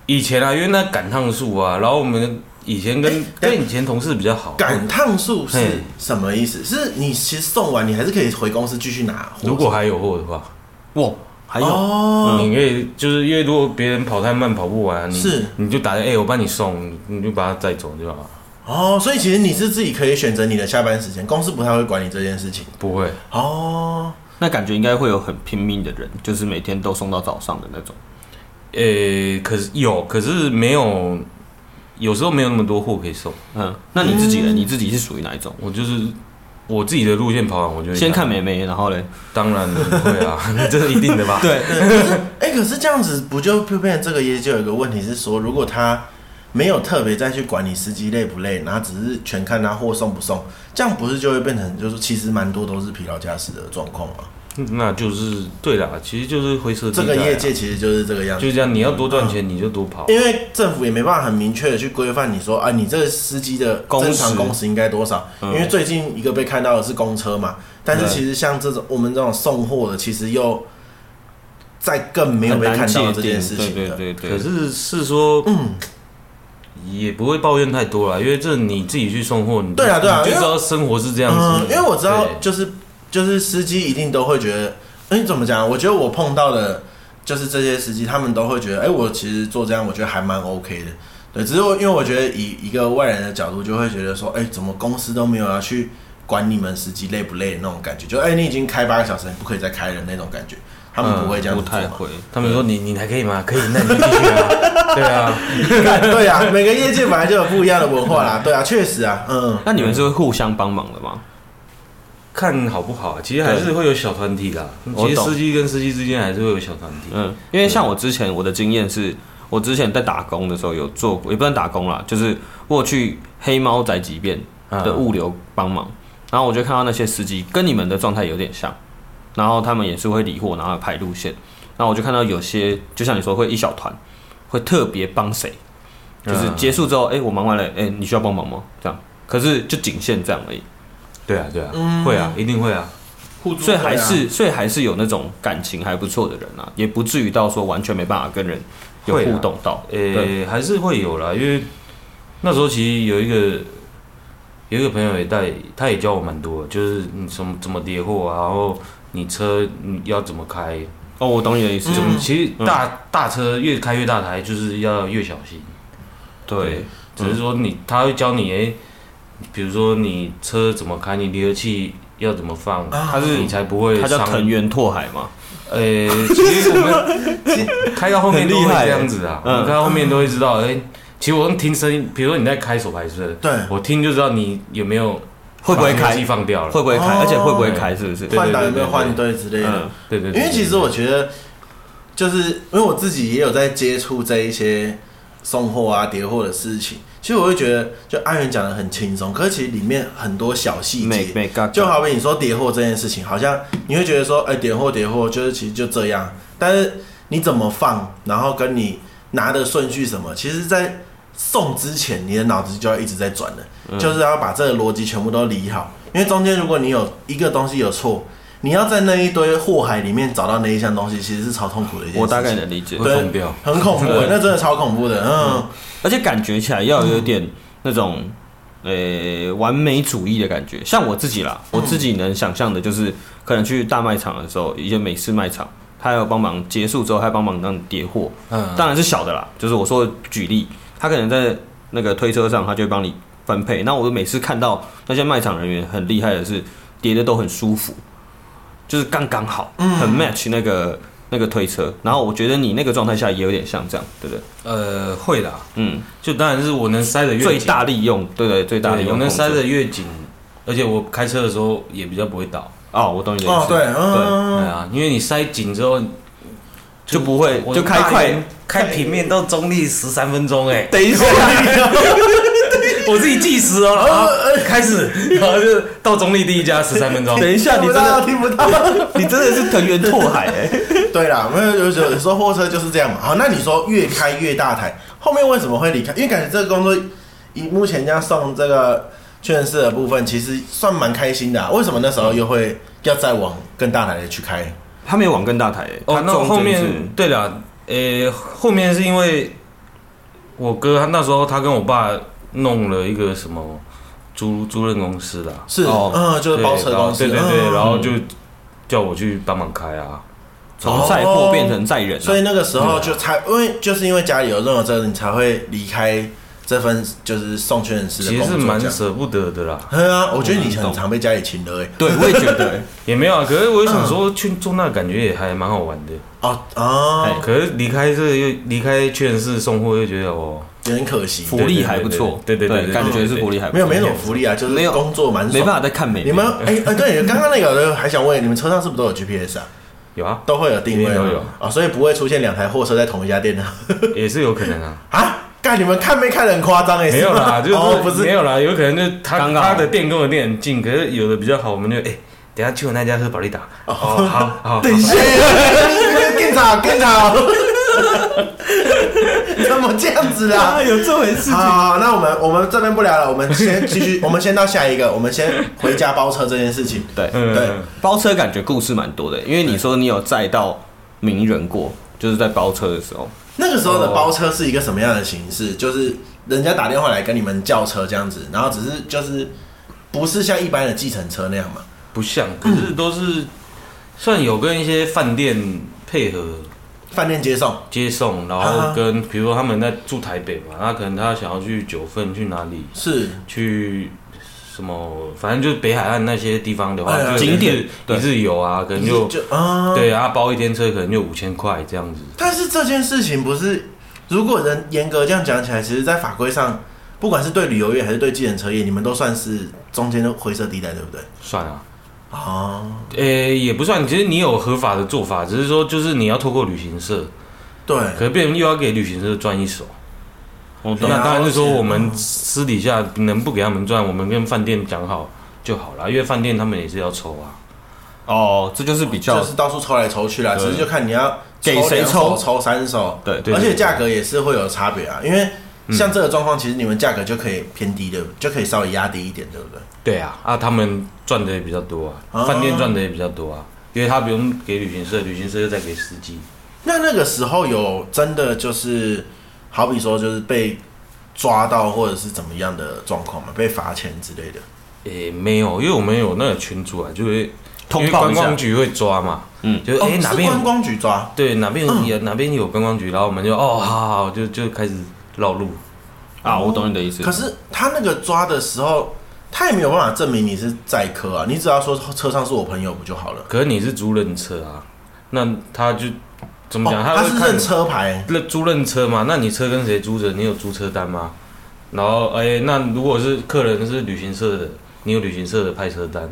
以前啊，因为那赶趟数啊，然后我们以前跟跟以前同事比较好。赶趟数是什么意思？是你其实送完，你还是可以回公司继续拿。如果还有货的话，哇，还有，你可以就是因为如果别人跑太慢跑不完，是你就打个哎，我帮你送，你就把它载走就好了。哦，所以其实你是自己可以选择你的下班时间，公司不太会管你这件事情。不会。哦，那感觉应该会有很拼命的人，就是每天都送到早上的那种。诶、欸，可是有，可是没有，有时候没有那么多货可以送。嗯，那你自己呢？嗯、你自己是属于哪一种？我就是我自己的路线跑完，我就先看美眉，然后嘞，当然会啊，这是一定的吧？对。哎、欸，可是这样子不就变成这个业就有一个问题是说，如果他。没有特别再去管你司机累不累，然后只是全看他货送不送，这样不是就会变成就是其实蛮多都是疲劳驾驶的状况吗？那就是对啦，其实就是灰色地带。这个业界其实就是这个样子，就这样，你要多赚钱你就多跑，因为政府也没办法很明确的去规范你说啊，你这个司机的正常工时应该多少？因为最近一个被看到的是公车嘛，但是其实像这种我们这种送货的，其实又在更没有被看到这件事情的。对对对。可是是说，嗯，也不会抱怨太多啦，因为这你自己去送货，你对啊对啊，就知道生活是这样子。因为我知道就是。就是司机一定都会觉得，哎，怎么讲？我觉得我碰到的，就是这些司机，他们都会觉得，哎，我其实做这样，我觉得还蛮 OK 的。对，只是我因为我觉得以一个外人的角度，就会觉得说，哎，怎么公司都没有要去管你们司机累不累的那种感觉？就哎，你已经开八个小时，你不可以再开了那种感觉。他们不会这样不太会。他们说你你还可以吗？可以，那你就继续啊。对啊，对啊，每个业界本来就有不一样的文化啦。对啊，确实啊，嗯。那你们是会互相帮忙的吗？看好不好，啊其实还是会有小团体啦。其实司机跟司机之间还是会有小团体。嗯，因为像我之前我的经验是，我之前在打工的时候有做过，也不能打工啦，就是我去黑猫宅急便的物流帮忙，然后我就看到那些司机跟你们的状态有点像，然后他们也是会理货，然后排路线，然后我就看到有些就像你说会一小团，会特别帮谁，就是结束之后，哎，我忙完了，哎，你需要帮忙吗？这样，可是就仅限这样而已。对啊，对啊，嗯、会啊，一定会啊，所以还是，所以还是有那种感情还不错的人啊，也不至于到说完全没办法跟人有互动到，诶、啊，欸、还是会有啦，因为那时候其实有一个有一个朋友也带，他也教我蛮多，就是你什么怎么叠货啊，然后你车你要怎么开，哦，我懂你的意思，嗯、其实大大车越开越大台，就是要越小心，对，对只是说你他会教你诶。欸比如说你车怎么开，你离合器要怎么放，他是你才不会。他叫藤原拓海嘛？呃，其实我们开到后面都会这样子啊，嗯，开到后面都会知道。哎，其实我用听声音，比如说你在开手排车，对，我听就知道你有没有会不会开，放掉了，会不会开，而且会不会开，是不是？换挡有没有换对之类的？对对。因为其实我觉得，就是因为我自己也有在接触这一些送货啊、叠货的事情。其实我会觉得，就阿元讲的很轻松，可是其实里面很多小细节，就好比你说叠货这件事情，好像你会觉得说，哎，叠货叠货就是其实就这样，但是你怎么放，然后跟你拿的顺序什么，其实，在送之前，你的脑子就要一直在转的，嗯、就是要把这个逻辑全部都理好，因为中间如果你有一个东西有错。你要在那一堆货海里面找到那一项东西，其实是超痛苦的一件事。我大概能理解，对，很恐怖，那真的超恐怖的，嗯。而且感觉起来要有点那种，呃，完美主义的感觉。像我自己啦，我自己能想象的就是，可能去大卖场的时候，一些美式卖场，他要帮忙结束之后，还帮忙让你叠货。嗯，当然是小的啦。就是我说的举例，他可能在那个推车上，他就会帮你分配。那我每次看到那些卖场人员很厉害的是，叠的都很舒服。就是刚刚好，很 match 那个那个推车，然后我觉得你那个状态下也有点像这样，对不对？呃，会的，嗯，就当然是我能塞的越最大利用，对对，最大利用，我能塞的越紧，而且我开车的时候也比较不会倒。哦，我懂你的意思。对，对，对啊，因为你塞紧之后就不会，就开快，开平面到中立十三分钟，哎，等一下。我自己计时哦，开始，然后就到中立第一家十三分钟。等一下，你真的 听不到？你真的是藤原拓海哎。对啦，没有有有时候货车就是这样嘛。好，那你说越开越大台，后面为什么会离开？因为感觉这个工作以目前这样送这个确认式的部分，其实算蛮开心的。为什么那时候又会要再往更大台的去开？他没有往更大台哎。哦，那后面对了，呃，后面是因为我哥他那时候他跟我爸。弄了一个什么租租赁公司的，是哦，嗯，就是包车公司，对对对，然后就叫我去帮忙开啊，从载货变成载人，所以那个时候就才因为就是因为家里有任何责任，你才会离开这份就是送确认式的工作，其实是蛮舍不得的啦。对啊，我觉得你很常被家里请的哎，对，我也觉得。也没有啊，可是我想说去做那感觉也还蛮好玩的。哦哦，可是离开这个又离开确认式送货又觉得哦。也很可惜，福利还不错，对对对，感觉是福利还不错。没有没什么福利啊，就是没有工作蛮，没办法再看美。你们 哎哎，对，刚刚那个还想问，你们车上是不是都有 GPS 啊？有啊，都会有定位，都有。啊，所以不会出现两台货车在同一家店呢？也是有可能啊。啊，干，你们看没看得很夸张哎？没有啦，就是、哦、不是没有啦，有可能就他刚刚他的店跟我店很近，可是有的比较好，我们就哎、欸，等下去我那家喝保利达。哦，好好，等一下，更早更早，怎么这样子啦？有这回事？好，那我们我们这边不聊了，我们先继续，我们先到下一个，我们先回家包车这件事情。对对，包车感觉故事蛮多的，因为你说你有载到名人过，就是在包车的时候。那个时候的包车是一个什么样的形式？就是人家打电话来跟你们叫车这样子，然后只是就是不是像一般的计程车那样嘛？不像，可是都是算有跟一些饭店配合，饭店接送接送，然后跟比如说他们在住台北嘛，那可能他想要去九份去哪里？是去。什么？反正就是北海岸那些地方的话，景点一日游啊，可能就，就啊，对啊，包一天车可能就五千块这样子。但是这件事情不是，如果人严格这样讲起来，其实，在法规上，不管是对旅游业还是对计程车业，你们都算是中间的灰色地带，对不对？算啊，啊，诶、欸，也不算。其实你有合法的做法，只是说就是你要透过旅行社，对，可是别人又要给旅行社赚一手。那当然是说，我们私底下能不给他们赚，我们跟饭店讲好就好了，因为饭店他们也是要抽啊。哦，这就是比较，就是到处抽来抽去啦，只是就看你要给谁抽，抽三手。对对，而且价格也是会有差别啊，因为像这个状况，其实你们价格就可以偏低的，就可以稍微压低一点，对不对？对啊，啊，他们赚的也比较多啊，饭店赚的也比较多啊，因为他不用给旅行社，旅行社又再给司机。那那个时候有真的就是。好比说，就是被抓到或者是怎么样的状况嘛，被罚钱之类的。诶、欸，没有，因为我们有那个群主啊，就会通报观光局会抓嘛。嗯，就诶、欸、哪边观光局抓？对，哪边有、嗯、哪边有观光局，然后我们就哦，好好，就就开始绕路啊。我懂你的意思。可是他那个抓的时候，他也没有办法证明你是载客啊，你只要说车上是我朋友不就好了？可是你是租赁车啊，那他就。怎么讲？他是认车牌，认租认车嘛？那你车跟谁租着？你有租车单吗？然后，哎、欸，那如果是客人是旅行社的，你有旅行社的派车单，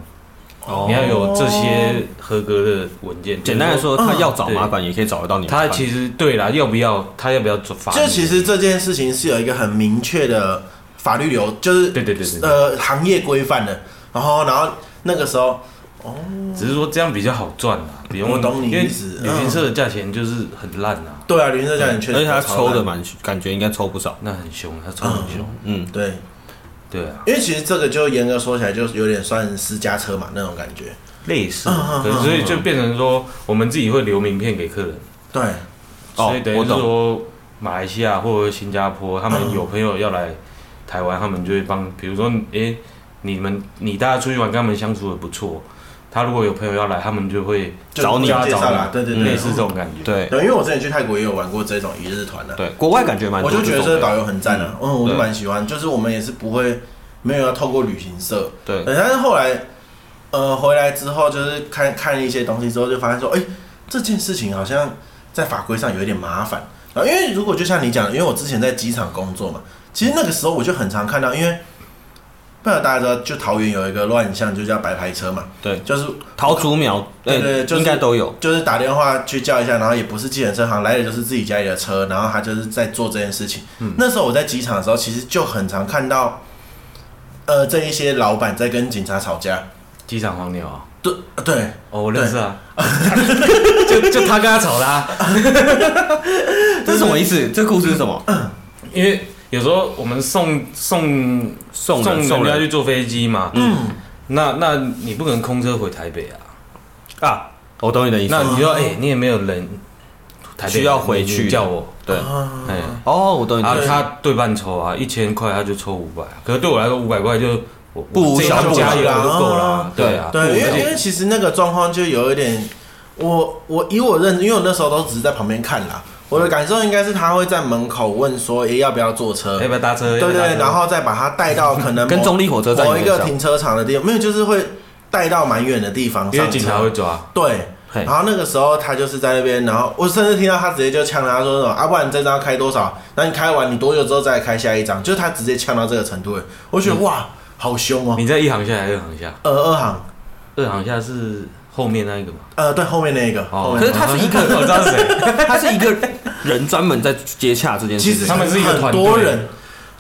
哦、你要有这些合格的文件。简单来说，他要找麻烦也可以找得到你。他其实对啦，要不要？他要不要做法？就其实这件事情是有一个很明确的法律流，就是对对对对，呃，行业规范的。然后，然后那个时候。哦，只是说这样比较好赚啊，比如我懂你意思。旅行社的价钱就是很烂啊。对啊，旅行社价钱确实，而且他抽的蛮，感觉应该抽不少。那很凶，他抽很凶。嗯，对，对啊。因为其实这个就严格说起来，就有点算私家车嘛那种感觉，类似。可所以就变成说，我们自己会留名片给客人。对。所以等于说，马来西亚或者新加坡，他们有朋友要来台湾，他们就会帮，比如说，哎，你们你大家出去玩，跟他们相处的不错。他如果有朋友要来，他们就会找你啊，找你，对对对，类似这种感觉。对，对，因为我之前去泰国也有玩过这种一日团的。对，国外感觉蛮，我就觉得这个导游很赞啊，嗯，我就蛮喜欢。就是我们也是不会没有要透过旅行社，对。但是后来，呃，回来之后就是看看一些东西之后，就发现说，哎，这件事情好像在法规上有一点麻烦啊。因为如果就像你讲，因为我之前在机场工作嘛，其实那个时候我就很常看到，因为。不知道大家知道，就桃园有一个乱象，就叫白牌车嘛。对，就是桃竹苗，对对，对，就是、应该都有。就是打电话去叫一下，然后也不是计程车行来的，就是自己家里的车，然后他就是在做这件事情。嗯，那时候我在机场的时候，其实就很常看到，呃，这一些老板在跟警察吵架。机场黄牛啊？对对，哦，我认识啊。就就他跟他吵的啊。这是什么意思？这故事是什么？因为。有时候我们送送送送人家去坐飞机嘛，嗯，那那你不可能空车回台北啊，啊，我懂你的意思。那你说，哎、欸，你也没有人台北需要回去叫我，对，哎，哦，我懂你的意思。他对半抽啊，一千块他就抽五百，可是对我来说五百块就不无小补加一个就够了，对啊，对，因为因为其实那个状况就有一点，我我以我认知，因为我那时候都只是在旁边看啦。我的感受应该是他会在门口问说：“诶、欸，要不要坐车？要不要搭车？”对对，然后再把他带到可能跟中立火车站某一个停车场的地方，没有，就是会带到蛮远的地方。因为警察会抓。对，然后那个时候他就是在那边，然后我甚至听到他直接就呛他说什么：“啊，不然你这张开多少？那你开完你多久之后再开下一张？”就是他直接呛到这个程度，我觉得、嗯、哇，好凶哦！你在一行下还是二行下？呃，二行，二行下是后面那一个吗？呃，对，后面那一个。哦，可是他是一个，我知道是谁，他是一个。人专门在接洽这件事情。其实他们是很多人，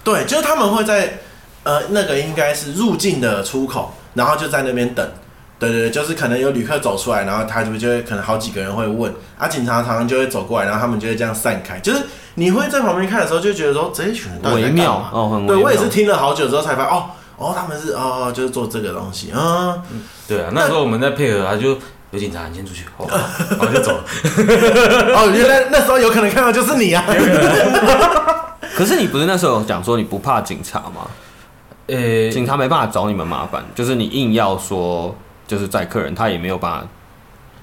对，就是他们会在呃那个应该是入境的出口，然后就在那边等。对对对，就是可能有旅客走出来，然后他就就会可能好几个人会问，啊，警察常常就会走过来，然后他们就会这样散开。就是你会在旁边看的时候，就觉得说这一群人微妙哦，很微妙。对我也是听了好久之后才发现，哦哦，他们是哦就是做这个东西啊。嗯，对啊，那时候我们在配合，他就有警察，你先出去，哦，然后就走了。哦，原来那时候有可能看到就是你啊。可是你不是那时候有讲说你不怕警察吗？呃、欸，警察没办法找你们麻烦，就是你硬要说。就是载客人，他也没有办法，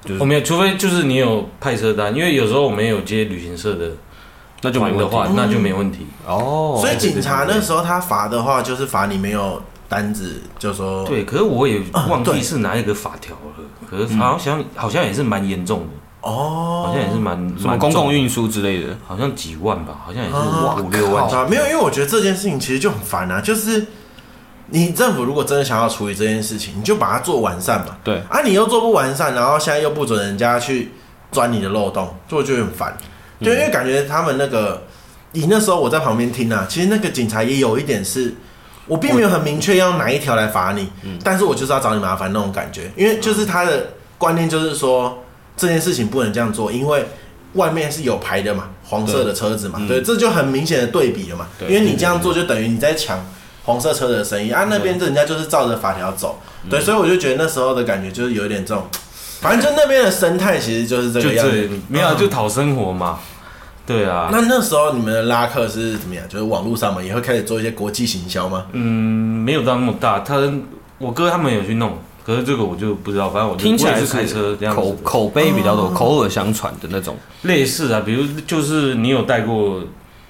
就是我没有，除非就是你有派车单，因为有时候我们有接旅行社的，那就没的话，那就没问题哦。所以警察那时候他罚的话，就是罚你没有单子，就说对。可是我也忘记是哪一个法条了，可是好像好像也是蛮严重的哦，好像也是蛮什么公共运输之类的，好像几万吧，好像也是五六万。没有，因为我觉得这件事情其实就很烦啊，就是。你政府如果真的想要处理这件事情，你就把它做完善嘛。对啊，你又做不完善，然后现在又不准人家去钻你的漏洞，就会觉得很烦。就因为感觉他们那个，你那时候我在旁边听啊，其实那个警察也有一点是，我并没有很明确要哪一条来罚你，但是我就是要找你麻烦那种感觉。因为就是他的观念就是说这件事情不能这样做，因为外面是有牌的嘛，黄色的车子嘛，对，这就很明显的对比了嘛。因为你这样做就等于你在抢。黄色车的生意啊，那边人家就是照着法条走，对，所以我就觉得那时候的感觉就是有点这种，反正就那边的生态其实就是这个样子，没有就讨生活嘛，对啊。那那时候你们的拉客是怎么样？就是网络上嘛也会开始做一些国际行销吗？嗯，没有到那么大。他我哥他们有去弄，可是这个我就不知道。反正我听起来是开车这样口口碑比较多，口耳相传的那种类似啊，比如就是你有带过。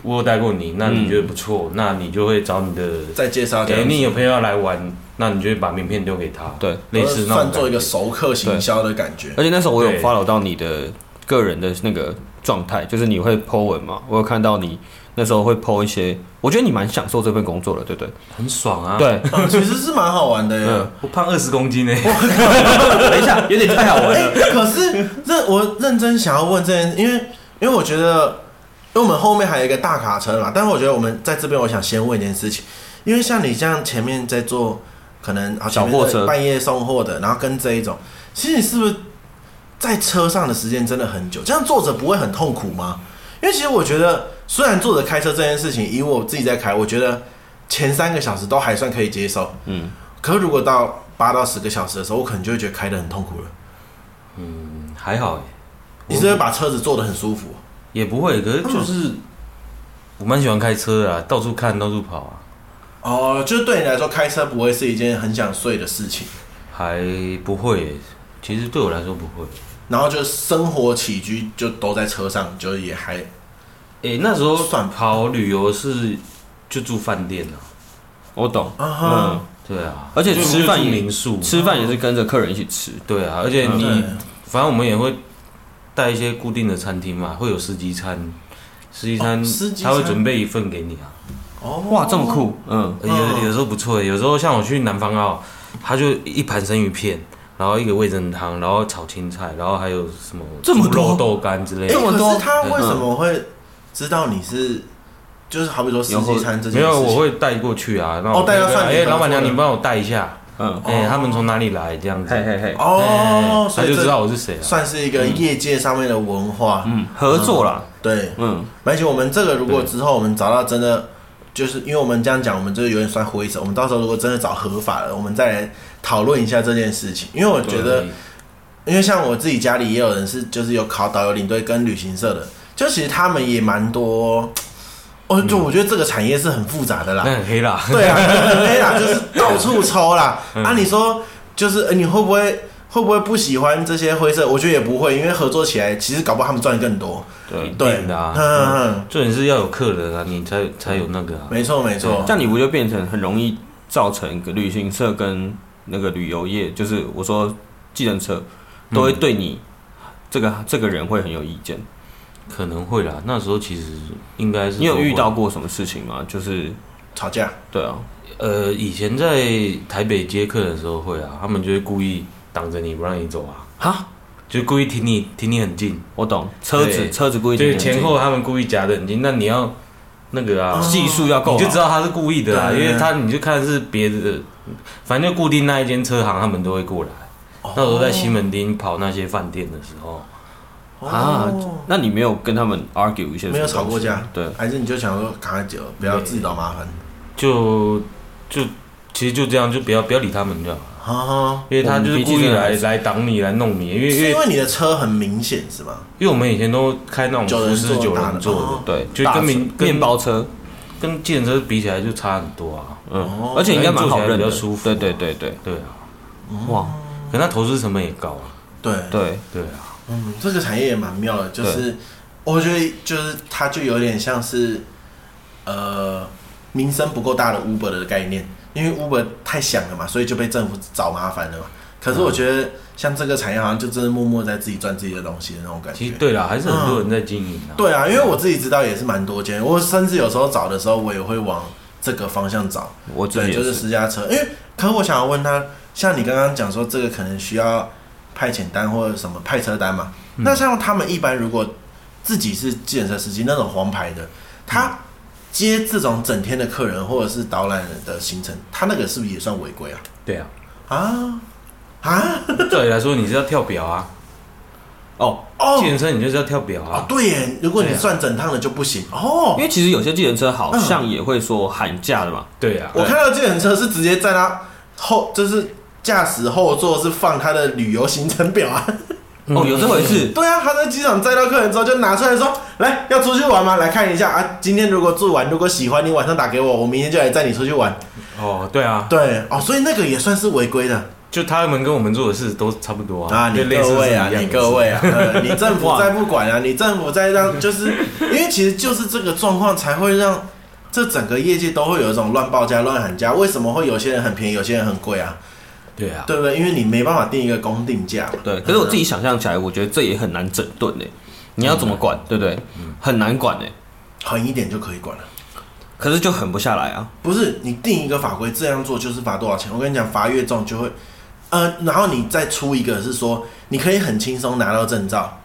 我有带过你，那你觉得不错，嗯、那你就会找你的再介绍。给你有朋友要来玩，那你就会把名片丢给他。对，类似那种算做一个熟客行销的感觉。而且那时候我有 follow 到你的个人的那个状态，就是你会 po 文嘛，我有看到你那时候会 po 一些，我觉得你蛮享受这份工作的，对不对？很爽啊。对，嗯、其实是蛮好玩的耶。嗯、我胖二十公斤呢。等一下，有点太好玩了。欸、可是认我认真想要问这件，因为因为我觉得。因为我们后面还有一个大卡车嘛，但是我觉得我们在这边，我想先问一件事情，因为像你这样前面在做，可能啊小货车半夜送货的，然后跟这一种，其实你是不是在车上的时间真的很久？这样坐着不会很痛苦吗？因为其实我觉得，虽然坐着开车这件事情，以我自己在开，我觉得前三个小时都还算可以接受，嗯，可是如果到八到十个小时的时候，我可能就会觉得开的很痛苦了。嗯，还好，你是不是把车子坐的很舒服？也不会，可是就是我蛮喜欢开车的啊，到处看，到处跑啊。哦，就是对你来说，开车不会是一件很想睡的事情。还不会，其实对我来说不会。然后就生活起居就都在车上，就也还。诶，那时候算跑旅游是就住饭店了。我懂，嗯，对啊，而且吃饭民宿，吃饭也是跟着客人一起吃。对啊，而且你反正我们也会。带一些固定的餐厅嘛，会有司机餐，司机餐他会准备一份给你啊。哦，哇，这么酷，嗯，有有时候不错，有时候像我去南方澳，他就一盘生鱼片，然后一个味噌汤，然后炒青菜，然后还有什么这么多豆干之类的。这么多，他为什么会知道你是？就是好比说四季餐这些，没有，我会带过去啊。然后带到饭店，哎，老板娘，你帮我带一下。嗯，哎，他们从哪里来？这样子，嘿嘿嘿，哦，他就知道我是谁了。算是一个业界上面的文化，嗯，合作啦，对，嗯，而且我们这个如果之后我们找到真的，就是因为我们这样讲，我们这个有点算灰色。我们到时候如果真的找合法的，我们再来讨论一下这件事情。因为我觉得，因为像我自己家里也有人是，就是有考导游领队跟旅行社的，就其实他们也蛮多。哦，就我觉得这个产业是很复杂的啦，那很黑啦，对啊，很黑啦，就是到处抽啦。啊，你说就是你会不会会不会不喜欢这些灰色？我觉得也不会，因为合作起来，其实搞不好他们赚的更多。对对的啊，嗯，重点是要有客人啊，你才才有那个。没错没错，这样你不就变成很容易造成一个旅行社跟那个旅游业，就是我说计程车都会对你这个这个人会很有意见。可能会啦，那时候其实应该是。你有遇到过什么事情吗？就是吵架。对啊，呃，以前在台北接客的时候会啊，他们就会故意挡着你不让你走啊。哈，就故意停你停你很近。我懂，车子车子故意停对前后他们故意夹得很近，那你要那个啊，技术要够，你就知道他是故意的啦，因为他你就看是别的，反正就固定那一间车行，他们都会过来。那时候在西门町跑那些饭店的时候。啊，那你没有跟他们 argue 一些？没有吵过架，对，还是你就想说赶快走，不要自己找麻烦？就就其实就这样，就不要不要理他们就好了。因为他就是故意来来挡你，来弄你。因为是因为你的车很明显是吗？因为我们以前都开那种福斯九人座的，对，就跟面面包车跟计程车比起来就差很多啊。嗯，而且应该蛮好认，比较舒服。对对对对对啊！哇，可那投资成本也高啊。对对对啊。嗯，这个产业也蛮妙的，就是我觉得就是它就有点像是呃名声不够大的 Uber 的概念，因为 Uber 太响了嘛，所以就被政府找麻烦了嘛。可是我觉得像这个产业好像就真的默默在自己赚自己的东西的那种感觉。其实对啦，还是很多人在经营啊。对啊，因为我自己知道也是蛮多间，我甚至有时候找的时候，我也会往这个方向找。我对，就是私家车，因为可是我想要问他，像你刚刚讲说这个可能需要。派遣单或者什么派车单嘛？嗯、那像他们一般如果自己是计程车司机那种黄牌的，他接这种整天的客人或者是导览的行程，他那个是不是也算违规啊？对啊，啊啊！对你来说，你是要跳表啊？哦哦，计程车你就是要跳表啊？哦、对耶，如果你算整趟的就不行哦。因为其实有些计程车好像也会说喊价的嘛。对啊，我看到计程车是直接在他后就是。驾驶后座是放他的旅游行程表啊！哦，有这回事？对啊，他在机场载到客人之后，就拿出来说：“来，要出去玩吗？来看一下啊！今天如果住完，如果喜欢，你晚上打给我，我明天就来载你出去玩。”哦，对啊，对哦，所以那个也算是违规的。就他们跟我们做的事都差不多啊！啊，你各位啊，你各位啊，你政府 再不管啊，你政府再让，就是因为其实就是这个状况才会让这整个业界都会有一种乱报价、乱喊价。为什么会有些人很便宜，有些人很贵啊？对啊，对不对？因为你没办法定一个公定价。对，可是我自己想象起来，我觉得这也很难整顿呢。你要怎么管，对不对？很难管呢。狠一点就可以管了，可是就狠不下来啊。不是，你定一个法规，这样做就是罚多少钱？我跟你讲，罚越重就会，呃，然后你再出一个是说，你可以很轻松拿到证照，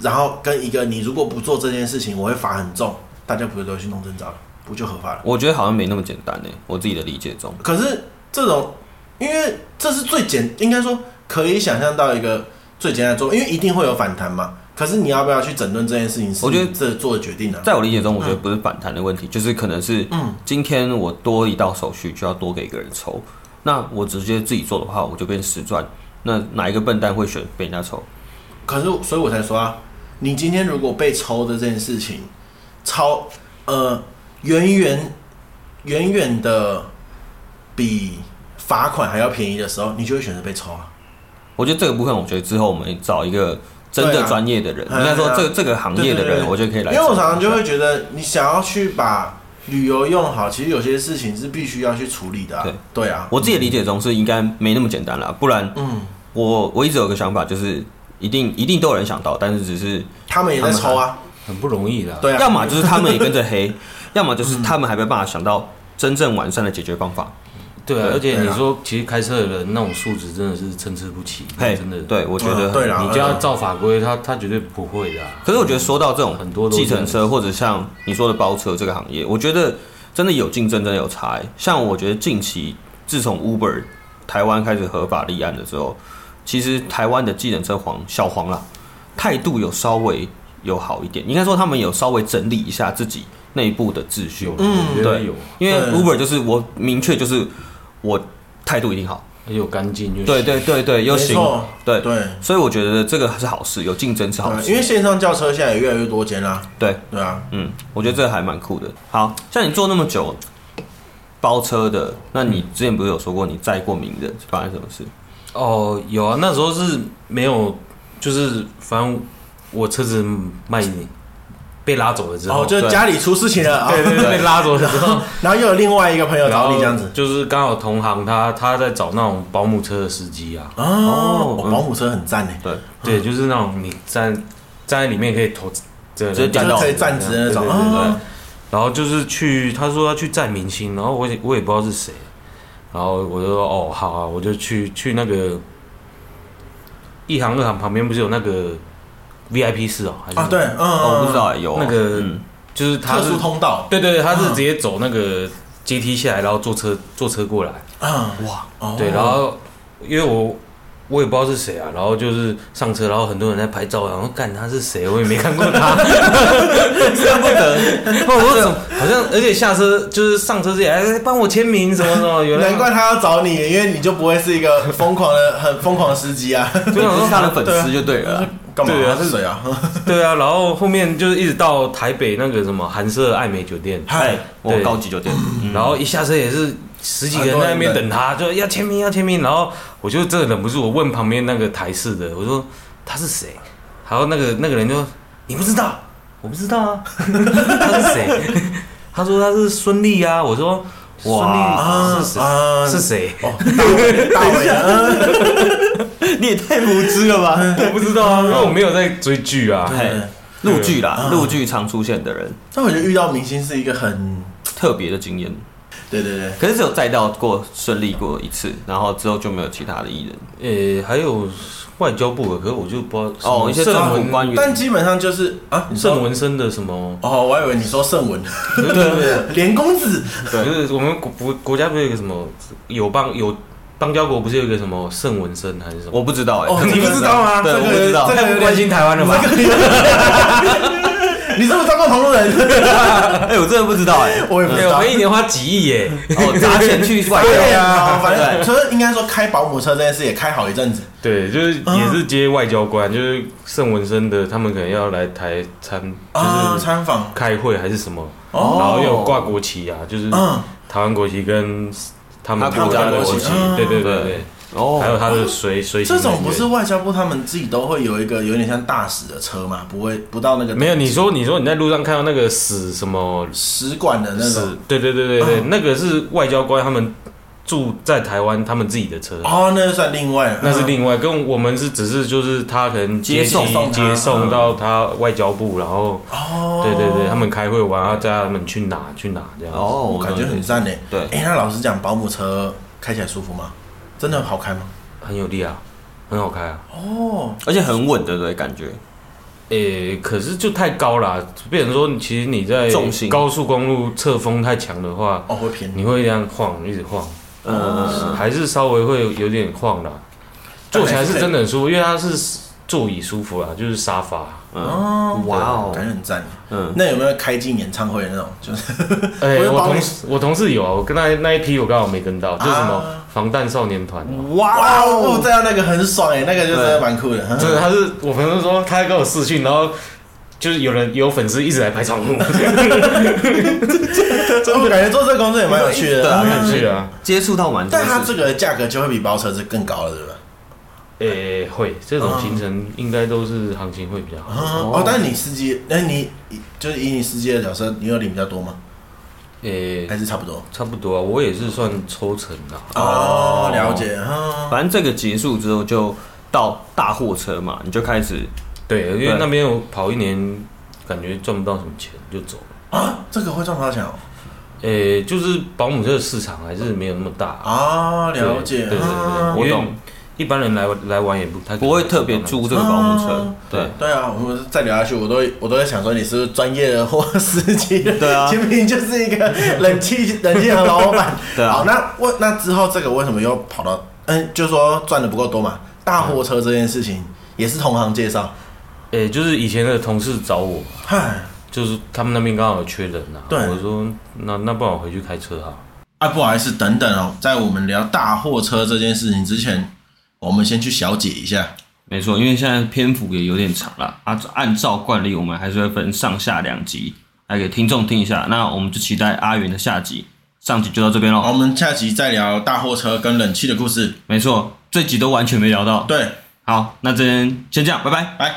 然后跟一个你如果不做这件事情，我会罚很重，大家不会都去弄证照了，不就合法了？我觉得好像没那么简单呢。我自己的理解中，可是这种。因为这是最简，应该说可以想象到一个最简单的做，因为一定会有反弹嘛。可是你要不要去整顿这件事情？我觉得这做的决定呢、啊，在我理解中，我觉得不是反弹的问题，嗯、就是可能是，嗯，今天我多一道手续就要多给一个人抽，那我直接自己做的话，我就变实赚。那哪一个笨蛋会选被人家抽？可是，所以我才说啊，你今天如果被抽的这件事情，超呃，远远远远的比。罚款还要便宜的时候，你就会选择被抽啊。我觉得这个部分，我觉得之后我们找一个真的专业的人，应该说这这个行业的人，我觉得可以来。因为我常常就会觉得，你想要去把旅游用好，其实有些事情是必须要去处理的啊。对对啊，我自己的理解中是应该没那么简单了，不然，嗯，我我一直有个想法，就是一定一定都有人想到，但是只是他们也在抽啊，很不容易的。对啊，要么就是他们也跟着黑，要么就是他们还没办法想到真正完善的解决方法。对啊，而且你说，其实开车的人那种素质真的是参差不齐，真的。对，我觉得，对你就要照法规，他他绝对不会的。可是我觉得说到这种很多计程车或者像你说的包车这个行业，我觉得真的有竞争，真的有差。像我觉得近期自从 Uber 台湾开始合法立案的时候，其实台湾的计程车黄小黄啦，态度有稍微有好一点，应该说他们有稍微整理一下自己内部的秩序。嗯，对，有，因为 Uber 就是我明确就是。我态度一定好，又干净，又对对对对，又行，对对，所以我觉得这个是好事，有竞争是好事。因为线上叫车现在也越来越多间啦。对对啊，嗯，我觉得这个还蛮酷的。好像你做那么久包车的，那你之前不是有说过你载过名人，发生什么事？哦，有啊，那时候是没有，就是反正我车子卖你。被拉走了之后，哦，就是家里出事情了，对对对，被拉走了之后，然后又有另外一个朋友找你这样子，就是刚好同行，他他在找那种保姆车的司机啊，哦，保姆车很赞呢，对对，就是那种你站站在里面可以投，直接可以站直的那种，对然后就是去，他说要去载明星，然后我也我也不知道是谁，然后我就说哦好啊，我就去去那个一行二行旁边不是有那个 VIP 室哦？还是啊，对，嗯，我不知道有那个，就是他特殊通道，对对对，他是直接走那个阶梯下来，然后坐车坐车过来。嗯，哇，对，然后因为我。我也不知道是谁啊，然后就是上车，然后很多人在拍照，然后干他是谁，我也没看过他，舍不得。我说好像，而且下车就是上车之前，哎，帮我签名什么什么。难怪他要找你，因为你就不会是一个疯狂的、很疯狂的司机啊，就是他的粉丝就对了。干嘛？他是谁啊？对啊，然后后面就是一直到台北那个什么韩舍爱美酒店，嗨，我高级酒店，然后一下车也是。十几个人在那边等他，就要签名，要签名。然后我就真的忍不住，我问旁边那个台式的，我说他是谁？然后那个那个人就你不知道，我不知道啊，他是谁？他说他是孙俪啊。我说孙俪是谁？是谁？大伟啊！你也太无知了吧？我不知道啊，因为我没有在追剧啊，陆剧啦，陆剧常出现的人。但我觉得遇到明星是一个很特别的经验。对对对，可是只有载到过顺利过一次，然后之后就没有其他的艺人。诶，还有外交部的，可是我就不知道哦，一些政府官员，但基本上就是啊，盛文生的什么？哦，我还以为你说盛文，对对对，连公子，对，就是我们国国国家不是有一个什么友邦有邦交国，不是有一个什么盛文生还是什么？我不知道哎，哦，你不知道吗？对，我不知道，这个不关心台湾的吗？你是不是当过同路人？哎，我真的不知道哎，我也不知道。我们一年花几亿耶，哦，砸钱去外交。对啊，反正所以应该说开保姆车这件事也开好一阵子。对，就是也是接外交官，就是盛文生的，他们可能要来台参，就是参访、开会还是什么，然后又有挂国旗啊，就是台湾国旗跟他们国家的国旗。对对对对。哦，还有他的随随行，这种不是外交部他们自己都会有一个有点像大使的车嘛？不会不到那个？没有，你说你说你在路上看到那个使什么使馆的那种？对对对对对，那个是外交官他们住在台湾他们自己的车。哦，那就算另外，那是另外，跟我们是只是就是他可能接送接送到他外交部，然后哦，对对对，他们开会完要叫他们去哪去哪这样。哦，我感觉很赞诶。对，哎，那老实讲，保姆车开起来舒服吗？真的好开吗？很有力啊，很好开啊。哦，而且很稳，对不对？感觉，诶、欸，可是就太高了，变成说，其实你在高速公路侧风太强的话，哦，会偏，你会这样晃，一直晃，嗯，还是稍微会有点晃啦。坐起来是真的很舒服，因为它是座椅舒服啊，就是沙发。哦，哇哦，感觉很赞。嗯，那有没有开进演唱会的那种？就是，哎，我同事我同事有啊，我跟那那一批我刚好没跟到，就是什么防弹少年团。哇哦，这样那个很爽哎，那个就是蛮酷的。真的，他是我朋友说他跟我视讯，然后就是有人有粉丝一直来拍窗户。真的感觉做这个工作也蛮有趣的，对啊，有趣啊，接触到蛮多。但他这个价格就会比包车是更高了，对吧？诶、欸，会这种行程应该都是行情会比较好。哦，哦，但是你司机，那你就是以你司机的角色，你有领比较多吗？诶、欸，还是差不多，差不多啊。我也是算抽成的。哦，了解。反正这个结束之后，就到大货车嘛，你就开始对，因为那边我跑一年，感觉赚不到什么钱，就走了。啊，这个会赚不到钱哦。诶、欸，就是保姆车的市场还是没有那么大啊。了解，对对对，我懂。一般人来来玩也不太不会特别租这个保姆车，对对啊，我们再聊下去，我都我都在想说你是不是专业的货司机？对啊，明明就是一个冷气冷气的老板。对啊，好，那为那之后这个为什么又跑到嗯，就是说赚的不够多嘛？大货车这件事情也是同行介绍，诶，就是以前的同事找我，嗨，就是他们那边刚好有缺人呐，对，我说那那不然我回去开车哈。啊，不好意思，等等哦，在我们聊大货车这件事情之前。我们先去小解一下，没错，因为现在篇幅也有点长了啊。按照惯例，我们还是会分上下两集来给听众听一下。那我们就期待阿元的下集。上集就到这边喽，我们下集再聊大货车跟冷气的故事。没错，这集都完全没聊到。对，好，那这边先这样，拜拜，拜。